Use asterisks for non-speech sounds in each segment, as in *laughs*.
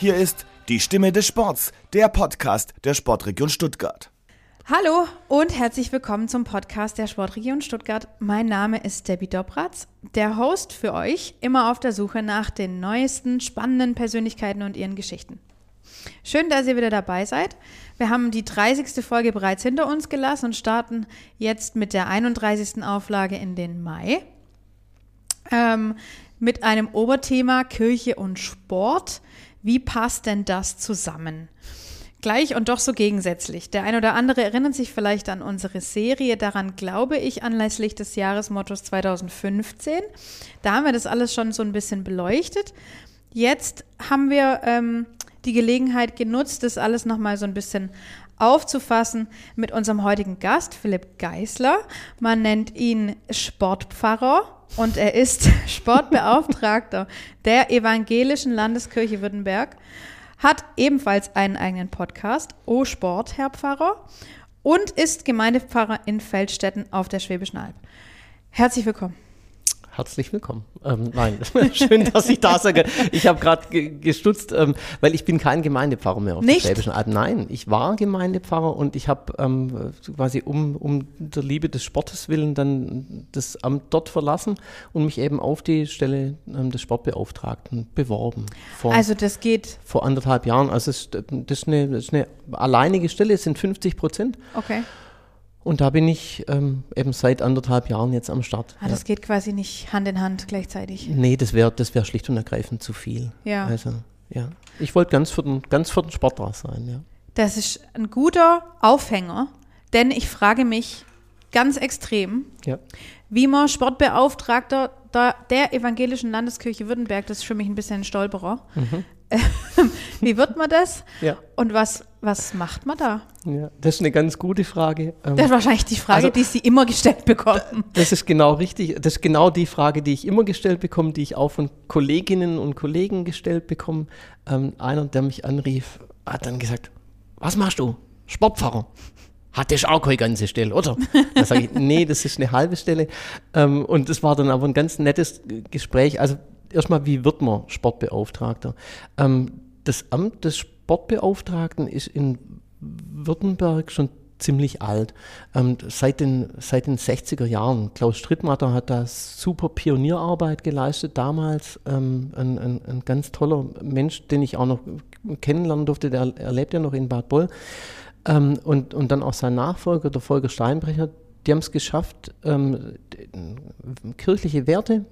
Hier ist die Stimme des Sports, der Podcast der Sportregion Stuttgart. Hallo und herzlich willkommen zum Podcast der Sportregion Stuttgart. Mein Name ist Debbie Dobratz, der Host für euch, immer auf der Suche nach den neuesten, spannenden Persönlichkeiten und ihren Geschichten. Schön, dass ihr wieder dabei seid. Wir haben die 30. Folge bereits hinter uns gelassen und starten jetzt mit der 31. Auflage in den Mai. Ähm, mit einem Oberthema Kirche und Sport. Wie passt denn das zusammen? Gleich und doch so gegensätzlich. Der ein oder andere erinnert sich vielleicht an unsere Serie, daran glaube ich, anlässlich des Jahresmottos 2015. Da haben wir das alles schon so ein bisschen beleuchtet. Jetzt haben wir ähm, die Gelegenheit genutzt, das alles nochmal so ein bisschen aufzufassen mit unserem heutigen Gast, Philipp Geisler. Man nennt ihn Sportpfarrer und er ist *laughs* Sportbeauftragter der Evangelischen Landeskirche Württemberg hat ebenfalls einen eigenen Podcast, O Sport, Herr Pfarrer, und ist Gemeindepfarrer in Feldstetten auf der Schwäbischen Alb. Herzlich willkommen herzlich willkommen. Ähm, nein, *laughs* schön, dass ich da sage. Ich habe gerade gestutzt, ähm, weil ich bin kein Gemeindepfarrer mehr auf Nicht? der Schwäbischen Alb. Nein, ich war Gemeindepfarrer und ich habe ähm, quasi um, um der Liebe des Sportes willen dann das Amt dort verlassen und mich eben auf die Stelle ähm, des Sportbeauftragten beworben. Vor, also das geht? Vor anderthalb Jahren. Also es, das, ist eine, das ist eine alleinige Stelle, es sind 50 Prozent. Okay. Und da bin ich ähm, eben seit anderthalb Jahren jetzt am Start. Ah, das geht quasi nicht Hand in Hand gleichzeitig. Nee, das wäre das wär schlicht und ergreifend zu viel. Ja. Also, ja. Ich wollte ganz für den, ganz für den Sport da sein, ja. Das ist ein guter Aufhänger, denn ich frage mich ganz extrem, ja. wie man Sportbeauftragter der Evangelischen Landeskirche Württemberg, das ist für mich ein bisschen ein Stolperer, mhm. *laughs* Wie wird man das? Ja. Und was, was macht man da? Ja, das ist eine ganz gute Frage. Das ist wahrscheinlich die Frage, also, die Sie immer gestellt bekommen. Das ist genau richtig. Das ist genau die Frage, die ich immer gestellt bekomme, die ich auch von Kolleginnen und Kollegen gestellt bekomme. Ähm, einer, der mich anrief, hat dann gesagt, was machst du? Sportpfarrer. Hat das auch keine ganze Stelle, oder? Da sage ich, *laughs* nee, das ist eine halbe Stelle. Ähm, und das war dann aber ein ganz nettes Gespräch. Also erstmal, wie wird man Sportbeauftragter? Ähm, das Amt des Sportbeauftragten ist in Württemberg schon ziemlich alt. Ähm, seit, den, seit den 60er Jahren. Klaus Strittmatter hat da super Pionierarbeit geleistet damals. Ähm, ein, ein, ein, ganz toller Mensch, den ich auch noch kennenlernen durfte, der er lebt ja noch in Bad Boll. Ähm, und, und dann auch sein Nachfolger, der Volker Steinbrecher, die haben es geschafft, ähm, kirchliche Werte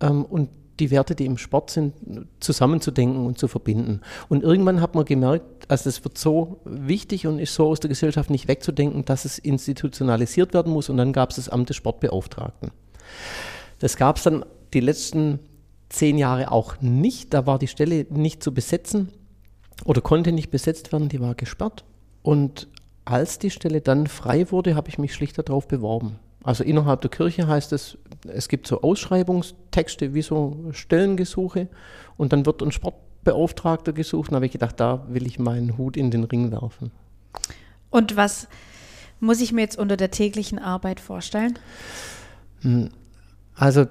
ähm, und die Werte, die im Sport sind, zusammenzudenken und zu verbinden. Und irgendwann hat man gemerkt, also es wird so wichtig und ist so aus der Gesellschaft nicht wegzudenken, dass es institutionalisiert werden muss. Und dann gab es das Amt des Sportbeauftragten. Das gab es dann die letzten zehn Jahre auch nicht. Da war die Stelle nicht zu besetzen oder konnte nicht besetzt werden, die war gesperrt. Und als die Stelle dann frei wurde, habe ich mich schlicht darauf beworben. Also innerhalb der Kirche heißt es, es gibt so Ausschreibungstexte wie so Stellengesuche und dann wird ein Sportbeauftragter gesucht. Da habe ich gedacht, da will ich meinen Hut in den Ring werfen. Und was muss ich mir jetzt unter der täglichen Arbeit vorstellen? Hm, also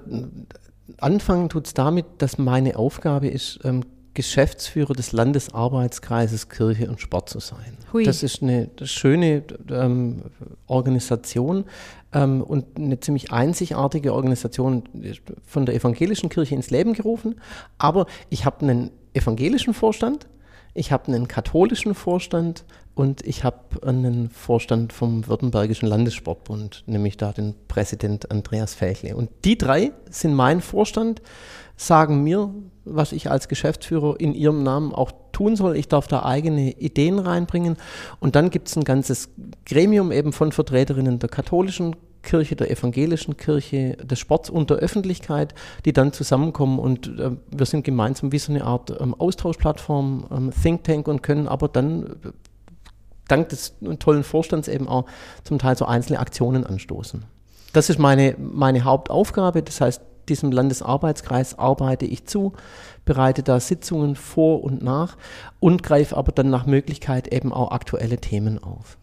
anfangen tut es damit, dass meine Aufgabe ist, ähm, Geschäftsführer des Landesarbeitskreises Kirche und Sport zu sein. Hui. Das ist eine schöne ähm, Organisation ähm, und eine ziemlich einzigartige Organisation von der evangelischen Kirche ins Leben gerufen. Aber ich habe einen evangelischen Vorstand, ich habe einen katholischen Vorstand und ich habe einen Vorstand vom Württembergischen Landessportbund, nämlich da den Präsident Andreas Fächle. Und die drei sind mein Vorstand sagen mir, was ich als Geschäftsführer in ihrem Namen auch tun soll. Ich darf da eigene Ideen reinbringen. Und dann gibt es ein ganzes Gremium eben von Vertreterinnen der katholischen Kirche, der evangelischen Kirche, des Sports und der Öffentlichkeit, die dann zusammenkommen und äh, wir sind gemeinsam wie so eine Art ähm, Austauschplattform, ähm, Think Tank und können aber dann äh, dank des tollen Vorstands eben auch zum Teil so einzelne Aktionen anstoßen. Das ist meine, meine Hauptaufgabe. Das heißt, diesem Landesarbeitskreis arbeite ich zu, bereite da Sitzungen vor und nach und greife aber dann nach Möglichkeit eben auch aktuelle Themen auf.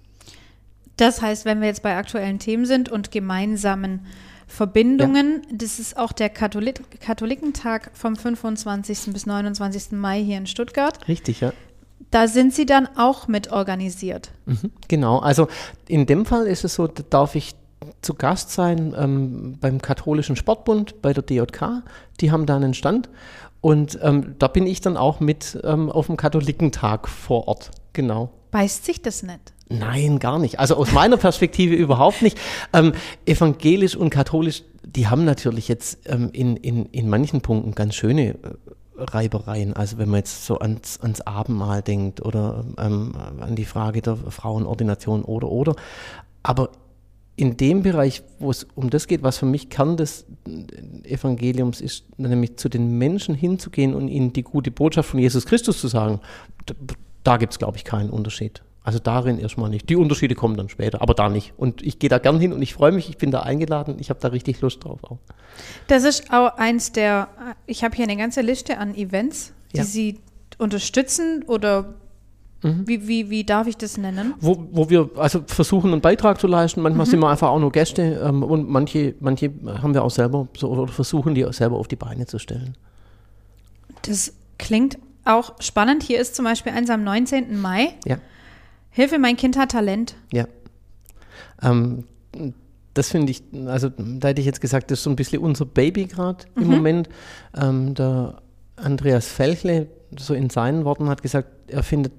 Das heißt, wenn wir jetzt bei aktuellen Themen sind und gemeinsamen Verbindungen. Das ist auch der Katholik Katholikentag vom 25. bis 29. Mai hier in Stuttgart. Richtig, ja. Da sind Sie dann auch mit organisiert. Mhm, genau, also in dem Fall ist es so, da darf ich zu Gast sein ähm, beim Katholischen Sportbund, bei der DJK. Die haben da einen Stand und ähm, da bin ich dann auch mit ähm, auf dem Katholikentag vor Ort. Genau. Beißt sich das nicht? Nein, gar nicht. Also aus meiner Perspektive *laughs* überhaupt nicht. Ähm, evangelisch und katholisch, die haben natürlich jetzt ähm, in, in, in manchen Punkten ganz schöne äh, Reibereien. Also wenn man jetzt so ans, ans Abendmahl denkt oder ähm, an die Frage der Frauenordination oder oder. Aber in dem Bereich, wo es um das geht, was für mich Kern des Evangeliums ist, nämlich zu den Menschen hinzugehen und ihnen die gute Botschaft von Jesus Christus zu sagen, da, gibt es, glaube ich, keinen Unterschied. Also darin erstmal nicht. Die Unterschiede kommen dann später, aber da nicht. Und ich gehe da gern hin und ich freue mich, ich bin da eingeladen, ich habe da richtig Lust drauf auch. Das ist auch eins der, ich habe hier eine ganze Liste an Events, die Ja. Sie unterstützen oder Mhm. wie, wie, wie darf ich das nennen? Wo, wo wir also versuchen, einen Beitrag zu leisten. Mhm. Manchmal sind wir einfach auch nur Gäste ähm, und manche, manche haben wir auch selber so, oder versuchen die auch selber auf die Beine zu stellen. Das klingt auch spannend. Hier ist zum Beispiel eins am 19. Mai. Ja. Hilfe, mein Kind hat Talent. Ja. Ähm, das finde ich, also da hätte ich jetzt gesagt, das ist so ein bisschen unser Baby gerade im Moment. Ähm, der Andreas Felchle, so in seinen Worten, hat gesagt, er findet,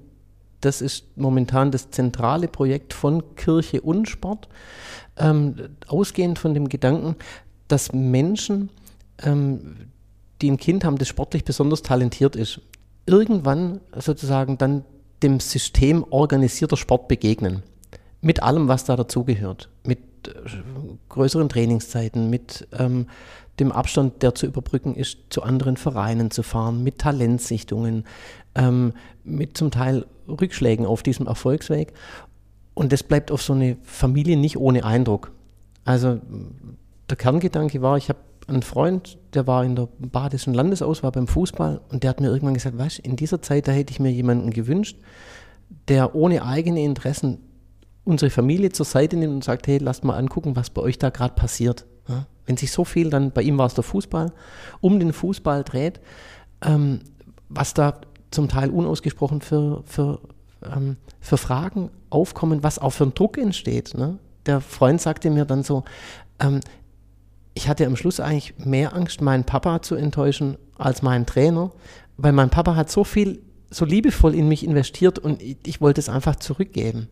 das ist momentan das zentrale Projekt von Kirche und Sport, ähm, ausgehend von dem Gedanken, dass Menschen, ähm, die ein Kind haben, das sportlich besonders talentiert ist, irgendwann sozusagen dann dem System organisierter Sport begegnen. Mit allem, was da dazugehört. Mit äh, größeren Trainingszeiten, mit ähm, dem Abstand, der zu überbrücken ist, zu anderen Vereinen zu fahren, mit Talentsichtungen, ähm, mit zum Teil Rückschlägen auf diesem Erfolgsweg. Und das bleibt auf so eine Familie nicht ohne Eindruck. Also der Kerngedanke war, ich habe einen Freund, der war in der badischen Landesauswahl beim Fußball und der hat mir irgendwann gesagt, weißt, in dieser Zeit, da hätte ich mir jemanden gewünscht, der ohne eigene Interessen unsere Familie zur Seite nimmt und sagt, hey, lasst mal angucken, was bei euch da gerade passiert. Ja? Wenn sich so viel, dann bei ihm war es der Fußball, um den Fußball dreht, ähm, was da zum Teil unausgesprochen für, für, ähm, für Fragen aufkommen, was auch für ein Druck entsteht. Ne? Der Freund sagte mir dann so, ähm, ich hatte am Schluss eigentlich mehr Angst, meinen Papa zu enttäuschen als meinen Trainer, weil mein Papa hat so viel, so liebevoll in mich investiert und ich, ich wollte es einfach zurückgeben.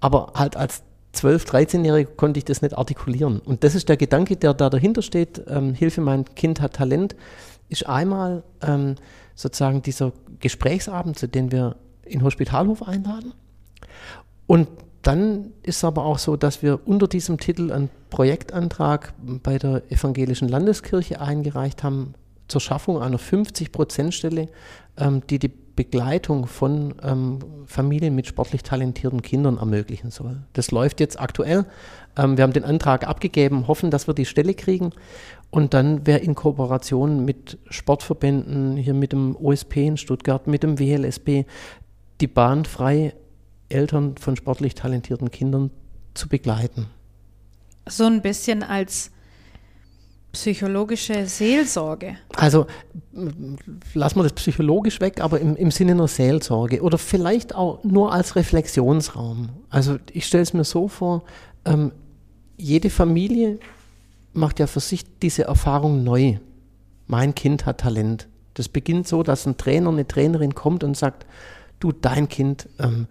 Aber halt als 12-, 13-Jähriger konnte ich das nicht artikulieren. Und das ist der Gedanke, der da dahinter steht. Ähm, Hilfe, mein Kind hat Talent, ist einmal ähm, sozusagen dieser Gesprächsabend, zu dem wir in Hospitalhof einladen. Und dann ist es aber auch so, dass wir unter diesem Titel einen Projektantrag bei der Evangelischen Landeskirche eingereicht haben zur Schaffung einer 50-Prozent-Stelle, ähm, die die Begleitung von ähm, Familien mit sportlich talentierten Kindern ermöglichen soll. Das läuft jetzt aktuell. Ähm, wir haben den Antrag abgegeben, hoffen, dass wir die Stelle kriegen. Und dann wäre in Kooperation mit Sportverbänden, hier mit dem OSP in Stuttgart, mit dem WLSB, die Bahn frei, Eltern von sportlich talentierten Kindern zu begleiten. So ein bisschen als psychologische Seelsorge. Also lassen wir das psychologisch weg, aber im, im Sinne einer Seelsorge oder vielleicht auch nur als Reflexionsraum. Also ich stelle es mir so vor, ähm, jede Familie macht ja für sich diese Erfahrung neu. Mein Kind hat Talent. Das beginnt so, dass ein Trainer, eine Trainerin kommt und sagt, du, dein Kind, ähm,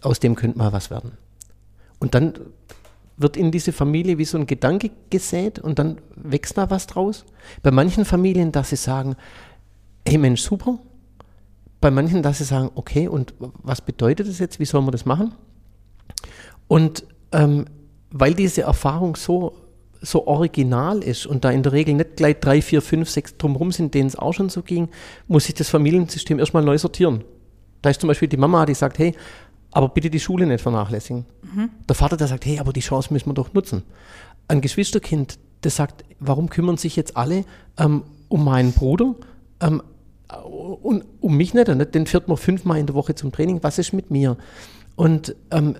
aus dem könnte mal was werden. Und dann wird in diese Familie wie so ein Gedanke gesät und dann wächst da was draus. Bei manchen Familien, dass sie sagen, hey Mensch, super. Bei manchen, dass sie sagen, okay, und was bedeutet das jetzt? Wie soll man das machen? Und ähm, weil diese Erfahrung so, so original ist und da in der Regel nicht gleich drei, vier, fünf, sechs drumherum sind, denen es auch schon so ging, muss sich das Familiensystem erstmal neu sortieren. Da ist zum Beispiel die Mama, die sagt, hey, aber bitte die Schule nicht vernachlässigen. Der Vater, der sagt, hey, aber die Chance müssen wir doch nutzen. Ein Geschwisterkind, das sagt, warum kümmern sich jetzt alle ähm, um meinen Bruder ähm, und um mich nicht? Und den fährt man fünfmal in der Woche zum Training. Was ist mit mir? Und ähm,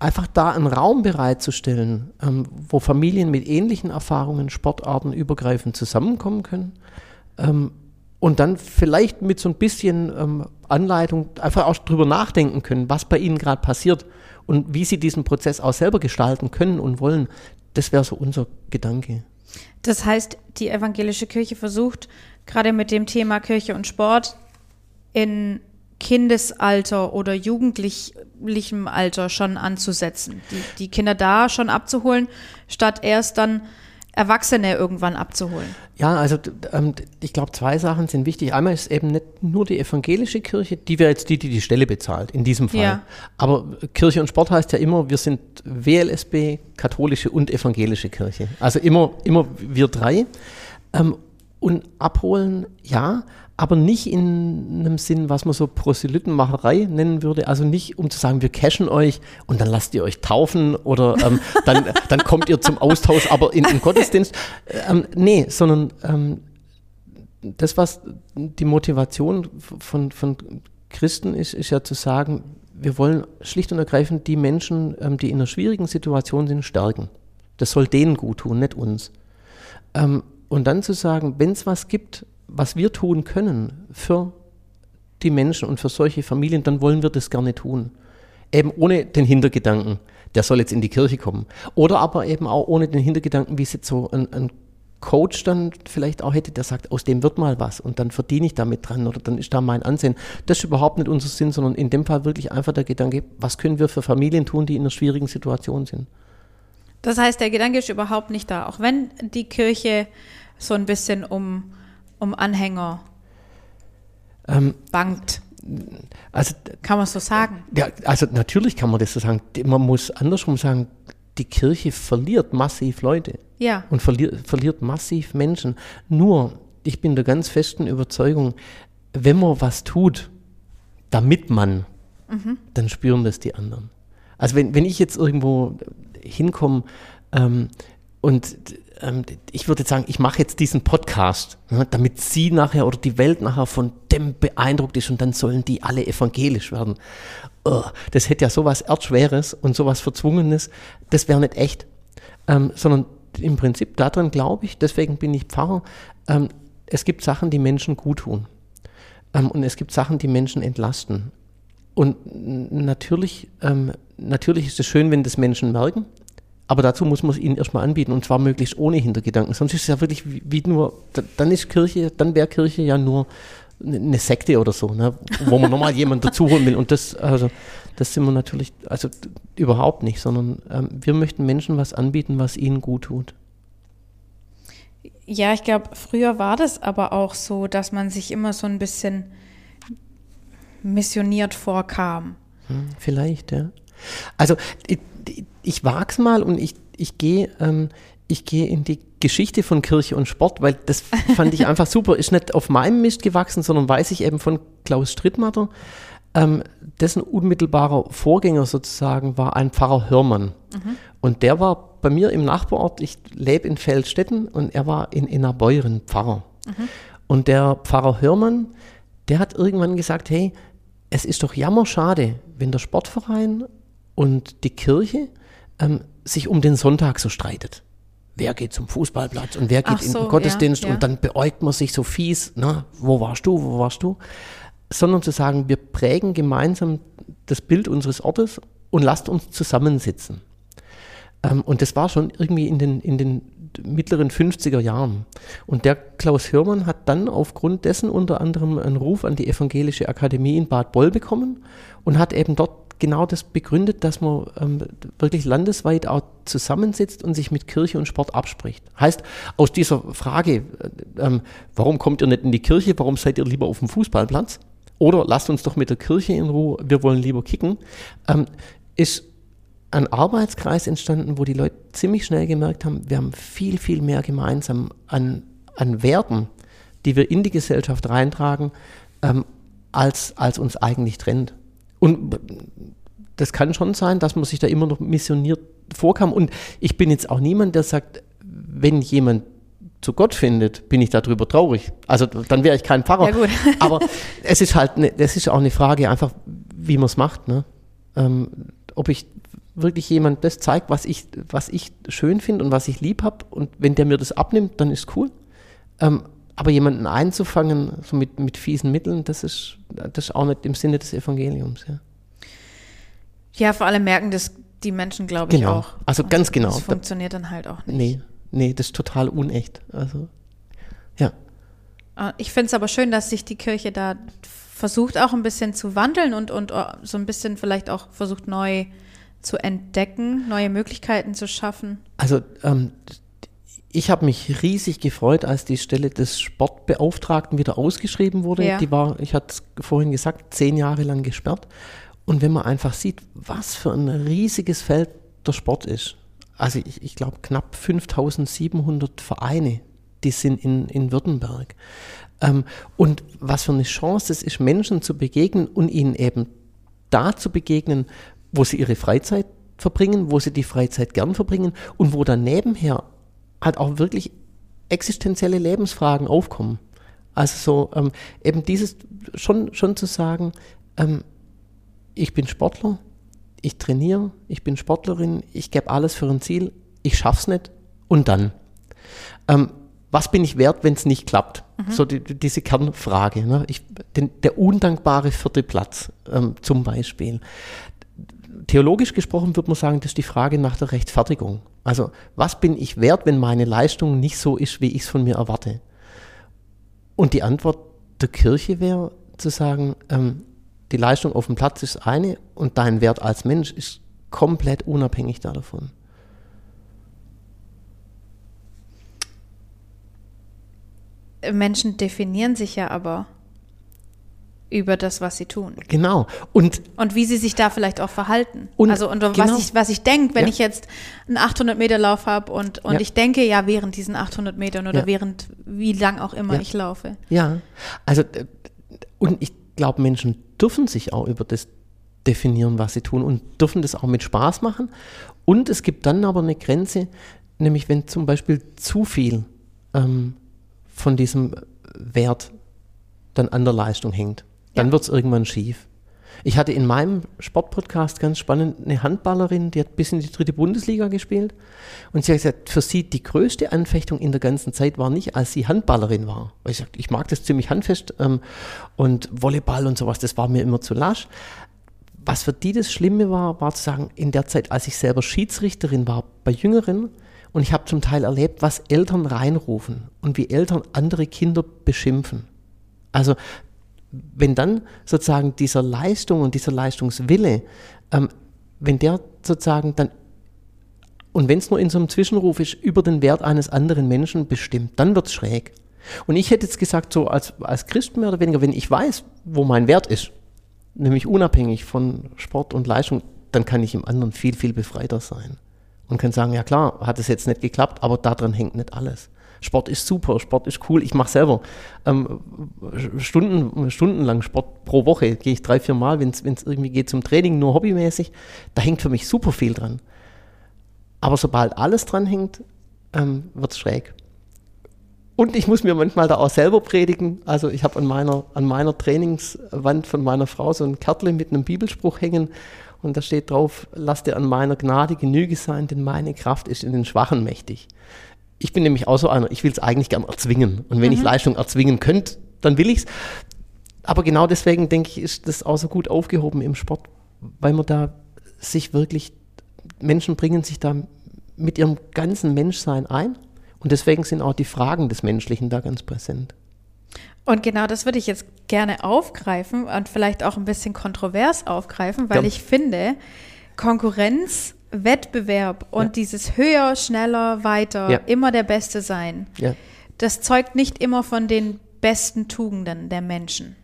einfach da einen Raum bereitzustellen, ähm, wo Familien mit ähnlichen Erfahrungen, Sportarten übergreifend zusammenkommen können. Ähm, und dann vielleicht mit so ein bisschen ähm, Anleitung einfach auch drüber nachdenken können, was bei ihnen gerade passiert und wie sie diesen Prozess auch selber gestalten können und wollen. Das wäre so unser Gedanke. Das heißt, die evangelische Kirche versucht gerade mit dem Thema Kirche und Sport in Kindesalter oder jugendlichem Alter schon anzusetzen, die, die Kinder da schon abzuholen, statt erst dann Erwachsene irgendwann abzuholen. Ja, also ähm, ich glaube, zwei Sachen sind wichtig. Einmal ist eben nicht nur die evangelische Kirche, die wäre jetzt die, die die Stelle bezahlt, in diesem Fall. Ja. Aber Kirche und Sport heißt ja immer, wir sind WLSB, katholische und evangelische Kirche. Also immer, immer wir drei. Ähm, und abholen, ja, aber nicht in einem Sinn, was man so Proselytenmacherei nennen würde. Also nicht, um zu sagen, wir cashen euch und dann lasst ihr euch taufen oder ähm, dann, dann kommt ihr zum Austausch, aber in, im Gottesdienst. Ähm, nee, sondern ähm, das, was die Motivation von, von Christen ist, ist ja zu sagen, wir wollen schlicht und ergreifend die Menschen, ähm, die in einer schwierigen Situation sind, stärken. Das soll denen gut tun, nicht uns. Ähm, und dann zu sagen, wenn es was gibt, was wir tun können für die Menschen und für solche Familien, dann wollen wir das gerne tun. Eben ohne den Hintergedanken, der soll jetzt in die Kirche kommen. Oder aber eben auch ohne den Hintergedanken, wie es jetzt so ein, ein Coach dann vielleicht auch hätte, der sagt, aus dem wird mal was und dann verdiene ich damit dran oder dann ist da mein Ansehen. Das ist überhaupt nicht unser Sinn, sondern in dem Fall wirklich einfach der Gedanke, was können wir für Familien tun, die in einer schwierigen Situation sind. Das heißt, der Gedanke ist überhaupt nicht da, auch wenn die Kirche so ein bisschen um um Anhänger ähm, bangt. Also, kann man so sagen? Ja, also natürlich kann man das so sagen. Man muss andersrum sagen, die Kirche verliert massiv Leute. Ja. Und verliert, verliert massiv Menschen. Nur, ich bin der ganz festen Überzeugung, wenn man was tut, damit man, mhm. dann spüren das die anderen. Also wenn, wenn ich jetzt irgendwo hinkomme ähm, und ähm, ich würde sagen, ich mache jetzt diesen Podcast, ne, damit Sie nachher oder die Welt nachher von dem beeindruckt ist und dann sollen die alle evangelisch werden. Oh, das hätte ja sowas Erdschweres und sowas Verzwungenes, das wäre nicht echt. Ähm, sondern im Prinzip daran glaube ich, deswegen bin ich Pfarrer, ähm, es gibt Sachen, die Menschen gut tun. Ähm, und es gibt Sachen, die Menschen entlasten. Und natürlich, ähm, natürlich ist es schön, wenn das Menschen merken. Aber dazu muss man es ihnen erstmal anbieten und zwar möglichst ohne Hintergedanken. Sonst ist es ja wirklich wie, wie nur, dann ist Kirche, dann wäre Kirche ja nur eine Sekte oder so, ne, wo man nochmal jemanden dazuholen will. Und das, also, das sind wir natürlich, also überhaupt nicht, sondern ähm, wir möchten Menschen was anbieten, was ihnen gut tut. Ja, ich glaube, früher war das aber auch so, dass man sich immer so ein bisschen missioniert vorkam. Hm, vielleicht, ja. Also ich, es mal und ich, ich gehe ähm, ich gehe in die Geschichte von Kirche und Sport, weil das fand ich *laughs* einfach super. Ist nicht auf meinem Mist gewachsen, sondern weiß ich eben von Klaus Strittmatter. Ähm, dessen unmittelbarer Vorgänger sozusagen war ein Pfarrer Hörmann. Mhm. Und der war bei mir im Nachbarort, ich lebe in Feldstetten und er war in Innerbeuren Pfarrer. Mhm. Und der Pfarrer Hörmann, der hat irgendwann gesagt, hey, es ist doch jammerschade, wenn der Sportverein und die Kirche ähm, sich um den Sonntag so streitet. Wer geht zum Fußballplatz und wer geht so, in den Gottesdienst ja, ja. und dann beäugt man sich so fies, na, wo warst du, wo warst du? Sondern zu sagen, wir prägen gemeinsam das Bild unseres Ortes und lasst uns zusammensitzen. Ähm, und das war schon irgendwie in den, in den mittleren 50er Jahren. Und der Klaus Hörmann hat dann aufgrund dessen unter anderem einen Ruf an die Evangelische Akademie in Bad Boll bekommen und hat eben dort genau das begründet, dass man ähm, wirklich landesweit auch zusammensitzt und sich mit Kirche und Sport abspricht. Heißt, aus dieser Frage, äh, ähm, warum kommt ihr nicht in die Kirche, warum seid ihr lieber auf dem Fußballplatz? Oder lasst uns doch mit der Kirche in Ruhe, wir wollen lieber kicken, ähm, ist ein Arbeitskreis entstanden, wo die Leute ziemlich schnell gemerkt haben, wir haben viel, viel mehr gemeinsam an, an Werten, die wir in die Gesellschaft reintragen, ähm, als, als uns eigentlich trennt. Und das kann schon sein, dass man sich da immer noch missioniert vorkam. Und ich bin jetzt auch niemand, der sagt, wenn jemand zu Gott findet, bin ich darüber traurig. Also dann wäre ich kein Pfarrer. Ja, *laughs* Aber es ist halt, ne, es ist auch eine Frage einfach, wie man es macht. Ne? Ähm, ob ich wirklich jemand das zeigt, was ich, was ich schön finde und was ich lieb habe. Und wenn der mir das abnimmt, dann ist cool. Ähm, aber jemanden einzufangen, so mit, mit fiesen Mitteln, das ist, das ist auch nicht im Sinne des Evangeliums. Ja, ja vor allem merken das die Menschen, glaube ich, genau. auch. Also ganz genau. Das funktioniert dann halt auch nicht. Nee, nee, das ist total unecht. Also, ja. Äh, ich finde es aber schön, dass sich die Kirche da versucht auch ein bisschen zu wandeln und, und äh, so ein bisschen vielleicht auch versucht neu zu entdecken, neue Möglichkeiten zu schaffen. Also ähm, ich habe mich riesig gefreut, als die Stelle des Sportbeauftragten wieder ausgeschrieben wurde. Ja. Die war, ich hatte es vorhin gesagt, zehn Jahre lang gesperrt. Und wenn man einfach sieht, was für ein riesiges Feld der Sport ist. Also ich, ich glaube knapp 5700 Vereine, die sind in, in Württemberg. Ähm, und was für eine Chance es ist, Menschen zu begegnen und ihnen eben da zu begegnen, wo sie ihre Freizeit verbringen, wo sie die Freizeit gern verbringen und wo dann nebenher halt auch wirklich existenzielle Lebensfragen aufkommen. Also so ähm, eben dieses schon, schon zu sagen, ähm, ich bin Sportler, ich trainiere, ich bin Sportlerin, ich gebe alles für ein Ziel, ich schaff's nicht und dann. Ähm, was bin ich wert, wenn es nicht klappt? Mhm. So die, diese Kernfrage. Ne? Ich, den, der undankbare vierte Platz ähm, zum Beispiel. Theologisch gesprochen würde man sagen, das ist die Frage nach der Rechtfertigung. Also was bin ich wert, wenn meine Leistung nicht so ist, wie ich es von mir erwarte? Und die Antwort der Kirche wäre zu sagen, ähm, die Leistung auf dem Platz ist eine und dein Wert als Mensch ist komplett unabhängig davon. Menschen definieren sich ja aber über das, was sie tun. Genau. Und, und wie sie sich da vielleicht auch verhalten. Und also und genau. was ich, was ich denke, wenn ja. ich jetzt einen 800 Meter Lauf habe und, und Ja. ich denke ja während diesen 800 Metern oder Ja. während wie lang auch immer ich laufe. ja, also äh, und ich glaube, Menschen dürfen sich auch über das definieren, was sie tun und dürfen das auch mit Spaß machen. Und es gibt dann aber eine Grenze, nämlich wenn zum Beispiel zu viel ähm, von diesem Wert dann an der Leistung hängt. Dann Ja. wird es irgendwann schief. Ich hatte in meinem Sportpodcast ganz spannend eine Handballerin, die hat bis in die dritte Bundesliga gespielt. Und sie hat gesagt, für sie die größte Anfechtung in der ganzen Zeit war nicht, als sie Handballerin war. Weil ich sagte, ich mag das ziemlich handfest ähm, und Volleyball und sowas, das war mir immer zu lasch. Was für die das Schlimme war, war zu sagen, in der Zeit, als ich selber Schiedsrichterin war bei Jüngeren, und ich habe zum Teil erlebt, was Eltern reinrufen und wie Eltern andere Kinder beschimpfen. Also wenn dann sozusagen dieser Leistung und dieser Leistungswille, ähm, wenn der sozusagen dann, und wenn es nur in so einem Zwischenruf ist, über den Wert eines anderen Menschen bestimmt, dann wird es schräg. Und ich hätte jetzt gesagt, so als, als Christ mehr oder weniger, wenn ich weiß, wo mein Wert ist, nämlich unabhängig von Sport und Leistung, dann kann ich im anderen viel, viel befreiter sein. Und kann sagen, ja klar, hat es jetzt nicht geklappt, aber daran hängt nicht alles. Sport ist super, Sport ist cool. Ich mache selber ähm, Stunden, stundenlang Sport pro Woche. Gehe ich drei, vier Mal, wenn es irgendwie geht zum Training, nur hobbymäßig. Da hängt für mich super viel dran. Aber sobald alles dran hängt, ähm, wird es schräg. Und ich muss mir manchmal da auch selber predigen. Also ich habe an meiner, an meiner Trainingswand von meiner Frau so ein Kärtchen mit einem Bibelspruch hängen. Und da steht drauf, lass dir an meiner Gnade Genüge sein, denn meine Kraft ist in den Schwachen mächtig. Ich bin nämlich auch so einer, ich will es eigentlich gern erzwingen. Und wenn ich Leistung erzwingen könnte, dann will ich's. Aber genau deswegen denke ich, ist das auch so gut aufgehoben im Sport, weil man da sich wirklich, Menschen bringen sich da mit ihrem ganzen Menschsein ein. Und deswegen sind auch die Fragen des Menschlichen da ganz präsent. Und genau das würde ich jetzt gerne aufgreifen und vielleicht auch ein bisschen kontrovers aufgreifen, weil Ja. ich finde, Konkurrenz, Wettbewerb und Ja. dieses höher, schneller, weiter, Ja. immer der Beste sein, Ja. das zeugt nicht immer von den besten Tugenden der Menschen.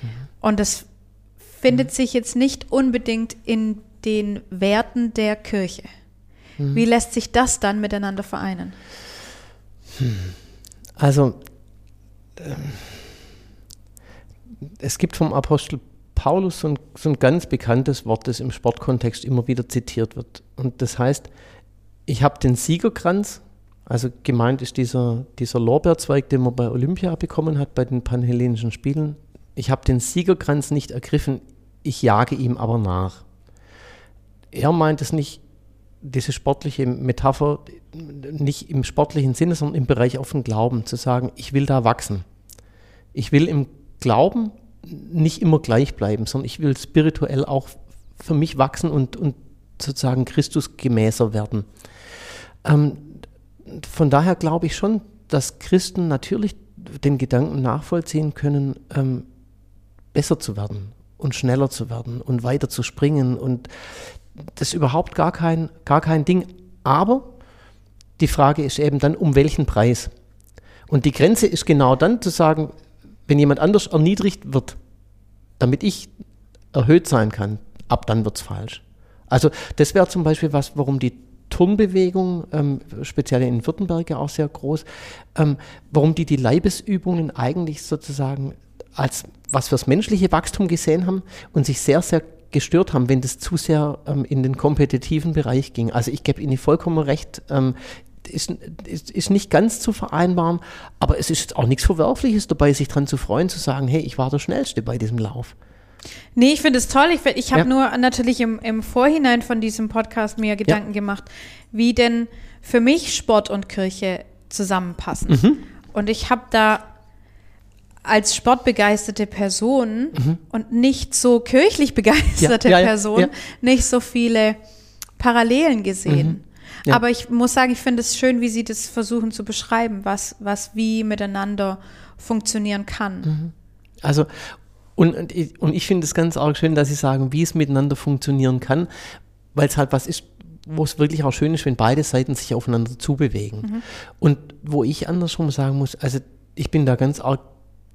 Mhm. Und das findet sich jetzt nicht unbedingt in den Werten der Kirche. Mhm. Wie lässt sich das dann miteinander vereinen? Also, ähm, es gibt vom Apostel Paulus so ein, so ein ganz bekanntes Wort, das im Sportkontext immer wieder zitiert wird. Und das heißt, ich habe den Siegerkranz, also gemeint ist dieser, dieser Lorbeerzweig, den man bei Olympia bekommen hat, bei den Panhellenischen Spielen. Ich habe den Siegerkranz nicht ergriffen, ich jage ihm aber nach. er meint es nicht, diese sportliche Metapher, nicht im sportlichen Sinne, sondern im Bereich auf den Glauben, zu sagen, ich will da wachsen. Ich will im Glauben nicht immer gleich bleiben, sondern ich will spirituell auch für mich wachsen und, und sozusagen Christus gemäßer werden. Ähm, von daher glaube ich schon, dass Christen natürlich den Gedanken nachvollziehen können, ähm, besser zu werden und schneller zu werden und weiter zu springen. Und das ist überhaupt gar kein, gar kein Ding. Aber die Frage ist eben dann, um welchen Preis? Und die Grenze ist genau dann zu sagen, wenn jemand anders erniedrigt wird, damit ich erhöht sein kann, ab dann wird es falsch. Also das wäre zum Beispiel was, warum die Turnbewegung, ähm, speziell in Württemberg ja auch sehr groß, ähm, warum die die Leibesübungen eigentlich sozusagen als was fürs menschliche Wachstum gesehen haben und sich sehr, sehr gestört haben, wenn das zu sehr ähm, in den kompetitiven Bereich ging. Also ich gebe Ihnen vollkommen recht, ähm, ist, ist, ist, nicht ganz zu vereinbaren, aber es ist auch nichts Verwerfliches dabei, sich daran zu freuen, zu sagen, hey, ich war der Schnellste bei diesem Lauf. Nee, ich finde es toll. Ich, ich habe ja. nur natürlich im, im Vorhinein von diesem Podcast mir Gedanken ja. gemacht, wie denn für mich Sport und Kirche zusammenpassen. Mhm. Und ich habe da als sportbegeisterte Person mhm. und nicht so kirchlich *laughs* begeisterte ja, Person nicht so viele Parallelen gesehen. Mhm. Aber ich muss sagen, ich finde es schön, wie Sie das versuchen zu beschreiben, was, was wie miteinander funktionieren kann. Mhm. Also, und, und ich, und ich finde es ganz arg schön, dass Sie sagen, wie es miteinander funktionieren kann, weil es halt was ist, wo es wirklich auch schön ist, wenn beide Seiten sich aufeinander zubewegen. Mhm. Und wo ich andersrum sagen muss, also ich bin da ganz arg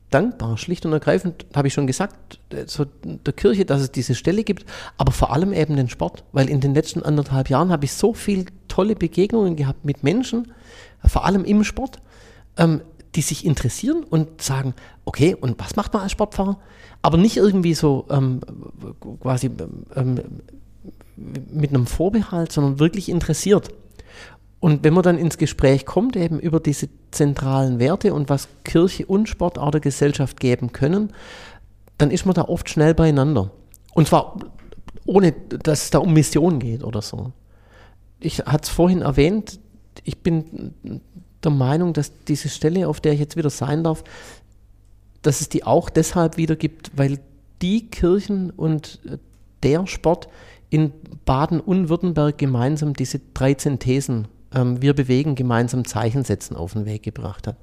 dankbar, schlicht und ergreifend, habe ich schon gesagt, so der Kirche, dass es diese Stelle gibt, aber vor allem eben den Sport, weil in den letzten anderthalb Jahren habe ich so viele tolle Begegnungen gehabt mit Menschen, vor allem im Sport, ähm, die sich interessieren und sagen, okay, und was macht man als Sportfahrer? Aber nicht irgendwie so ähm, quasi ähm, mit einem Vorbehalt, sondern wirklich interessiert. Und wenn man dann ins Gespräch kommt, eben über diese zentralen Werte und was Kirche und Sport auch der Gesellschaft geben können, dann ist man da oft schnell beieinander. Und zwar ohne, dass es da um Mission geht oder so. Ich hatte es vorhin erwähnt, ich bin der Meinung, dass diese Stelle, auf der ich jetzt wieder sein darf, dass es die auch deshalb wieder gibt, weil die Kirchen und der Sport in Baden und Württemberg gemeinsam diese 13 Thesen ähm, wir bewegen, gemeinsam Zeichen setzen auf den Weg gebracht hat.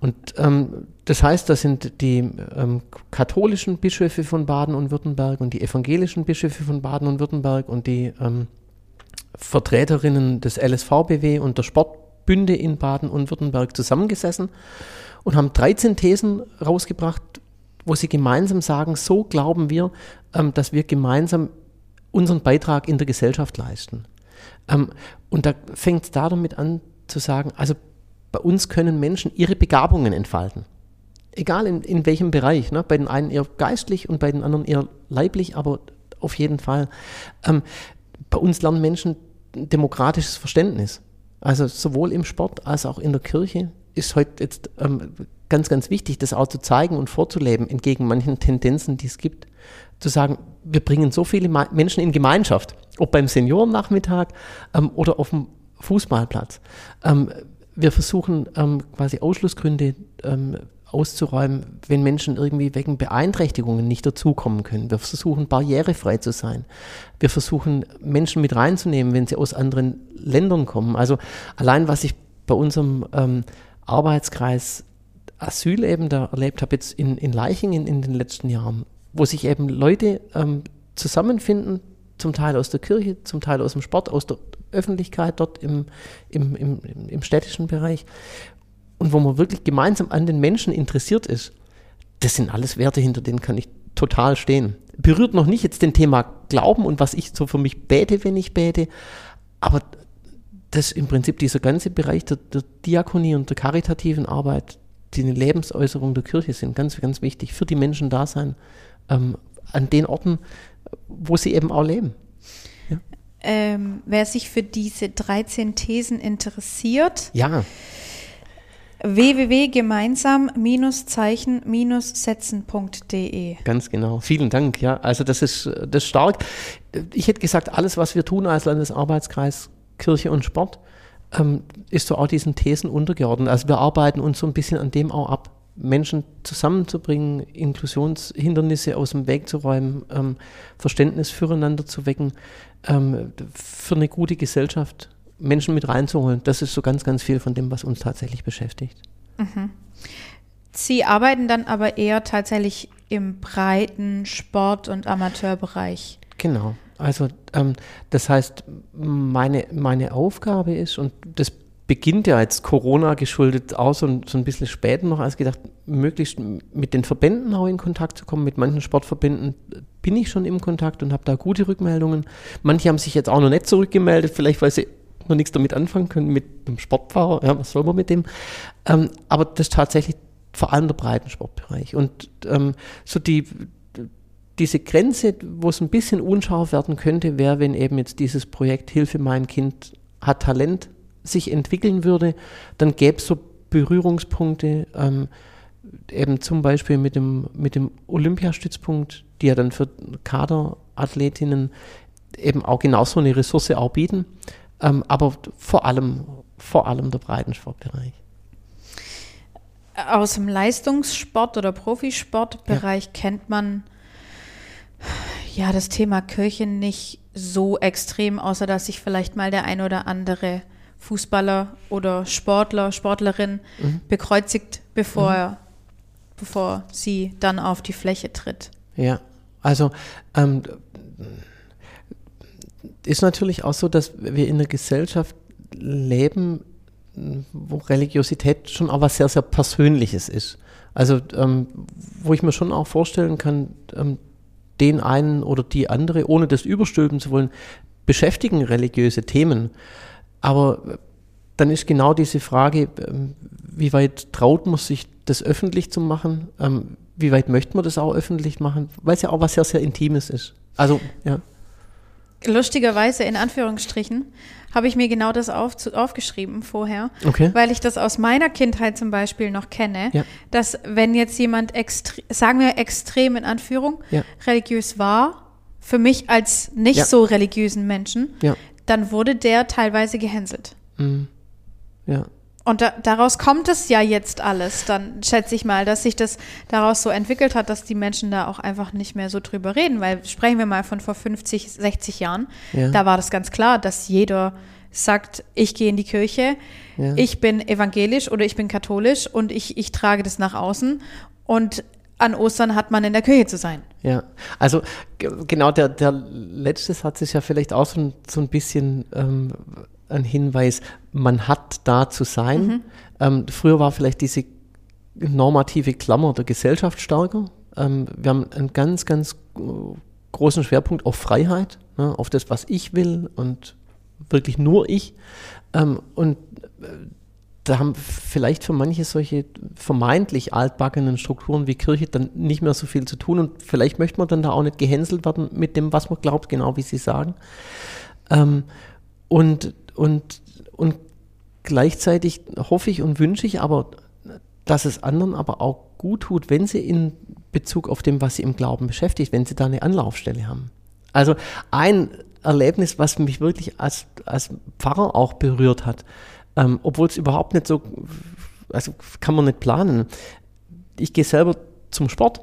Und ähm, das heißt, das sind die ähm, katholischen Bischöfe von Baden und Württemberg und die evangelischen Bischöfe von Baden und Württemberg und die ähm, Vertreterinnen des LSVBW und der Sportbünde in Baden und Württemberg zusammengesessen und haben 13 Thesen rausgebracht, wo sie gemeinsam sagen, so glauben wir, ähm, dass wir gemeinsam unseren Beitrag in der Gesellschaft leisten. Ähm, und da fängt es damit an zu sagen, also bei uns können Menschen ihre Begabungen entfalten. Egal in, in welchem Bereich. Ne? Bei den einen eher geistlich und bei den anderen eher leiblich, aber auf jeden Fall. Ähm, bei uns lernen Menschen demokratisches Verständnis. Also sowohl im Sport als auch in der Kirche ist heute jetzt ähm, ganz, ganz wichtig, das auch zu zeigen und vorzuleben, entgegen manchen Tendenzen, die es gibt. Zu sagen, wir bringen so viele Menschen in Gemeinschaft ob beim Seniorennachmittag ähm, oder auf dem Fußballplatz. Ähm, wir versuchen ähm, quasi Ausschlussgründe ähm, auszuräumen, wenn Menschen irgendwie wegen Beeinträchtigungen nicht dazukommen können. Wir versuchen barrierefrei zu sein. Wir versuchen Menschen mit reinzunehmen, wenn sie aus anderen Ländern kommen. Also allein was ich bei unserem ähm, Arbeitskreis Asyl eben da erlebt habe, jetzt in, in Leichingen in den letzten Jahren, wo sich eben Leute ähm, zusammenfinden, zum Teil aus der Kirche, zum Teil aus dem Sport, aus der Öffentlichkeit dort im, im, im, im städtischen Bereich und wo man wirklich gemeinsam an den Menschen interessiert ist, das sind alles Werte, hinter denen kann ich total stehen. Berührt noch nicht jetzt den Thema Glauben und was ich so für mich bete, wenn ich bete, aber das im Prinzip dieser ganze Bereich der, der Diakonie und der karitativen Arbeit, die eine Lebensäußerung der Kirche sind, ganz, ganz wichtig, für die Menschen da sein, ähm, an den Orten, wo sie eben auch leben. Ja. Ähm, wer sich für diese 13 Thesen interessiert, ja. www.gemeinsam-zeichen-setzen.de. Ganz genau. Vielen Dank. Ja, also das ist, das ist stark. Ich hätte gesagt, alles, was wir tun als Landesarbeitskreis Kirche und Sport, ähm, ist so auch diesen Thesen untergeordnet. Also wir arbeiten uns so ein bisschen an dem auch ab. Menschen zusammenzubringen, Inklusionshindernisse aus dem Weg zu räumen, ähm, Verständnis füreinander zu wecken, ähm, für eine gute Gesellschaft Menschen mit reinzuholen. Das ist so ganz, ganz viel von dem, was uns tatsächlich beschäftigt. Mhm. Sie arbeiten dann aber eher tatsächlich im breiten Sport- und Amateurbereich. Genau. Also ähm, das heißt, meine, meine Aufgabe ist, und das beginnt ja jetzt Corona geschuldet auch so, so ein bisschen später noch als gedacht, möglichst mit den Verbänden auch in Kontakt zu kommen. Mit manchen Sportverbänden bin ich schon im Kontakt und habe da gute Rückmeldungen. Manche haben sich jetzt auch noch nicht zurückgemeldet, vielleicht weil sie noch nichts damit anfangen können, mit dem Sportfahrer, ja, was soll man mit dem? Ähm, aber das ist tatsächlich vor allem der Breitensportbereich. Und ähm, so die, diese Grenze, wo es ein bisschen unscharf werden könnte, wäre, wenn eben jetzt dieses Projekt Hilfe mein Kind hat Talent sich entwickeln würde, dann gäbe es so Berührungspunkte, ähm, eben zum Beispiel mit dem, mit dem Olympiastützpunkt, die ja dann für Kaderathletinnen eben auch genauso eine Ressource auch bieten, ähm, aber vor allem, vor allem der Breitensportbereich. Aus dem Leistungssport oder Profisportbereich ja. kennt man ja das Thema Kirche nicht so extrem, außer dass sich vielleicht mal der ein oder andere Fußballer oder Sportler, Sportlerin mhm. bekreuzigt, bevor, mhm. bevor sie dann auf die Fläche tritt. Ja, also ähm, ist natürlich auch so, dass wir in einer Gesellschaft leben, wo Religiosität schon auch was sehr, sehr Persönliches ist. Also ähm, wo ich mir schon auch vorstellen kann, ähm, den einen oder die andere, ohne das überstülpen zu wollen, beschäftigen religiöse Themen. Aber dann ist genau diese Frage, ähm, wie weit traut man sich, das öffentlich zu machen? Ähm, wie weit möchte man das auch öffentlich machen? Weil es ja auch was sehr, sehr Intimes ist. Also, ja. Lustigerweise, in Anführungsstrichen, habe ich mir genau das auf, aufgeschrieben vorher, okay. weil ich das aus meiner Kindheit zum Beispiel noch kenne, ja. dass wenn jetzt jemand, sagen wir extrem in Anführung, ja. religiös war, für mich als nicht ja. so religiösen Menschen, dann wurde der teilweise gehänselt. Mhm. Ja. Und da, daraus kommt es ja jetzt alles, dann schätze ich mal, dass sich das daraus so entwickelt hat, dass die Menschen da auch einfach nicht mehr so drüber reden. Weil sprechen wir mal von vor 50, 60 Jahren, ja. da war das ganz klar, dass jeder sagt, ich gehe in die Kirche, ja. ich bin evangelisch oder ich bin katholisch und ich, ich trage das nach außen. Und an Ostern hat man in der Kirche zu sein. Ja, also genau der, der letzte Satz ist ja vielleicht auch so ein, so ein bisschen ähm, ein Hinweis, man hat da zu sein. Mhm. Ähm, früher war vielleicht diese normative Klammer der Gesellschaft stärker. Ähm, wir haben einen ganz, ganz großen Schwerpunkt auf Freiheit, ne, auf das, was ich will und wirklich nur ich. Ähm, und äh, da haben vielleicht für manche solche vermeintlich altbackenen Strukturen wie Kirche dann nicht mehr so viel zu tun und vielleicht möchte man dann da auch nicht gehänselt werden mit dem, was man glaubt, genau wie Sie sagen. Ähm, und und, und gleichzeitig hoffe ich und wünsche ich aber, dass es anderen aber auch gut tut, wenn sie in Bezug auf dem, was sie im Glauben beschäftigt, wenn sie da eine Anlaufstelle haben. Also ein Erlebnis, was mich wirklich als, als Pfarrer auch berührt hat, ähm, obwohl es überhaupt nicht so, also kann man nicht planen. Ich gehe selber zum Sport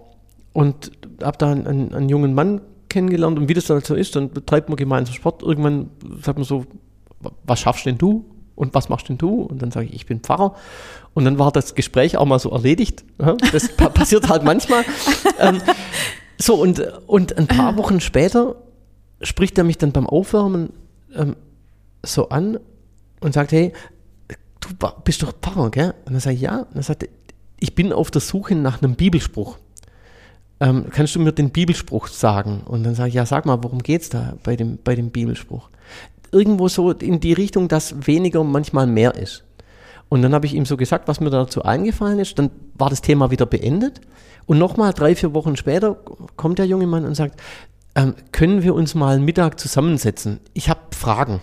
und habe da einen, einen, jungen Mann kennengelernt und wie das dann so ist, dann betreibt man gemeinsam Sport. Irgendwann sagt man so, was schaffst denn du? Und was machst denn du? Und dann sage ich, ich bin Pfarrer. Und dann war das Gespräch auch mal so erledigt. Das *laughs* passiert halt manchmal. Ähm, so, und, und ein paar *clears throat* Wochen später spricht er mich dann beim Aufwärmen ähm, so an und sagt, hey, du bist doch Pfarrer, gell? Und dann sage ich, ja. Und er sagt, ich bin auf der Suche nach einem Bibelspruch. Ähm, kannst du mir den Bibelspruch sagen? Und dann sage ich, ja, sag mal, worum geht es da bei dem, bei dem Bibelspruch? irgendwo so in die Richtung, dass weniger manchmal mehr ist. Und dann habe ich ihm so gesagt, was mir dazu eingefallen ist. Dann war das Thema wieder beendet. Und nochmal drei, vier Wochen später kommt der junge Mann und sagt, ähm, können wir uns mal Mittag zusammensetzen? Ich habe Fragen.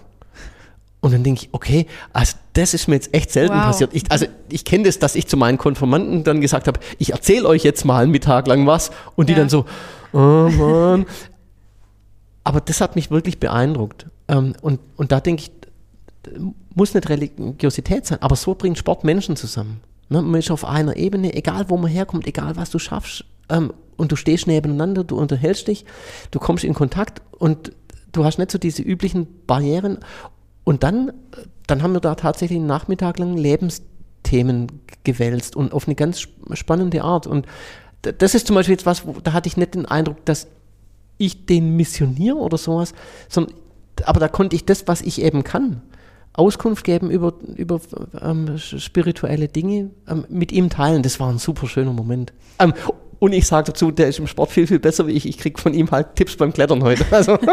Und dann denke ich, okay, also das ist mir jetzt echt selten Wow. passiert. Ich, also ich kenne das, dass ich zu meinen Konformanten dann gesagt habe, ich erzähle euch jetzt mal einen Mittag lang was und die Ja. dann so, oh Mann. *laughs* Aber das hat mich wirklich beeindruckt. Ähm, und, und da denke ich, muss nicht Religiosität sein, aber so bringt Sport Menschen zusammen. Ne? Man ist auf einer Ebene, egal wo man herkommt, egal was du schaffst, ähm, und du stehst nebeneinander, du unterhältst dich, du kommst in Kontakt und du hast nicht so diese üblichen Barrieren. Und dann, dann haben wir da tatsächlich einen Nachmittag lang Lebensthemen gewälzt und auf eine ganz sp- spannende Art. Und das ist zum Beispiel jetzt was, wo, da hatte ich nicht den Eindruck, dass ich den missioniere oder sowas, sondern, aber da konnte ich das, was ich eben kann, Auskunft geben über, über ähm, spirituelle Dinge, ähm, mit ihm teilen. Das war ein super schöner Moment. Ähm, und ich sage dazu, der ist im Sport viel, viel besser wie ich. Ich kriege von ihm halt Tipps beim Klettern heute. Also, *laughs* *laughs*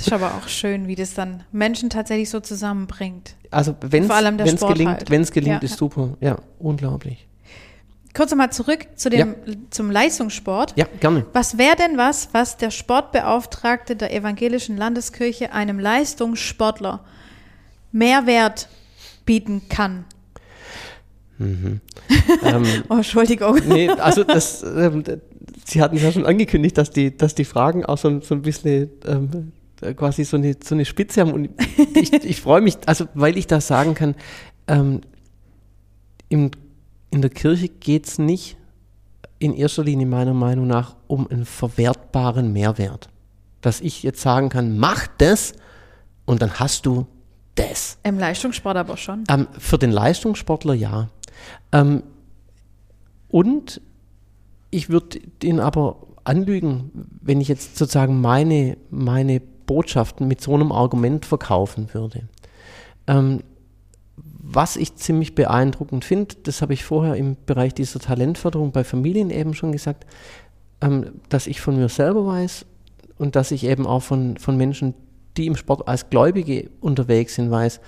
Das ist aber auch schön, wie das dann Menschen tatsächlich so zusammenbringt. also wenn es gelingt, halt. wenn's gelingt Ja. ist super. Ja, unglaublich. Kurz nochmal zurück zu dem, zum Leistungssport. Ja, gerne. Was wäre denn was, was der Sportbeauftragte der evangelischen Landeskirche einem Leistungssportler Mehrwert bieten kann? *laughs* Ähm, Oh, Entschuldigung. nee, also das, ähm, Sie hatten ja schon angekündigt, dass die, dass die Fragen auch so, so ein bisschen ähm, äh, quasi so eine, so eine Spitze haben. Und ich, ich freue mich, also weil ich das sagen kann, ähm, im, in der Kirche geht es nicht in erster Linie meiner Meinung nach um einen verwertbaren Mehrwert. Dass ich jetzt sagen kann, mach das und dann hast du das. Im Leistungssport aber schon. Ähm, für den Leistungssportler ja. Ähm, und ich würde ihn aber anlügen, wenn ich jetzt sozusagen meine, meine Botschaften mit so einem Argument verkaufen würde. Ähm, was ich ziemlich beeindruckend finde, das habe ich vorher im Bereich dieser Talentförderung bei Familien eben schon gesagt, ähm, dass ich von mir selber weiß und dass ich eben auch von, von Menschen, die im Sport als Gläubige unterwegs sind, weiß,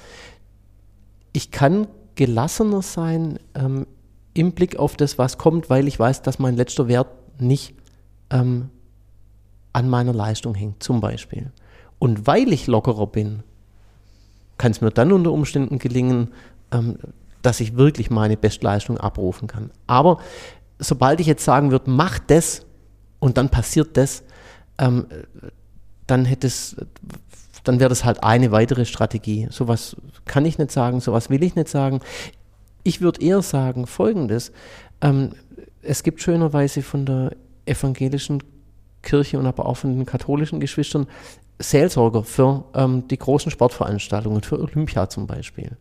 ich kann gelassener sein ähm, im Blick auf das, was kommt, weil ich weiß, dass mein letzter Wert nicht ähm, an meiner Leistung hängt, zum Beispiel. Und weil ich lockerer bin, kann es mir dann unter Umständen gelingen, ähm, dass ich wirklich meine Bestleistung abrufen kann. Aber sobald ich jetzt sagen würde, mach das und dann passiert das, ähm, dann hätte es, dann wäre das halt eine weitere Strategie. Sowas kann ich nicht sagen, sowas will ich nicht sagen. Ich würde eher sagen Folgendes. Ähm, es gibt schönerweise von der evangelischen Kirche und aber auch von den katholischen Geschwistern Seelsorger für ähm, die großen Sportveranstaltungen, für Olympia zum Beispiel.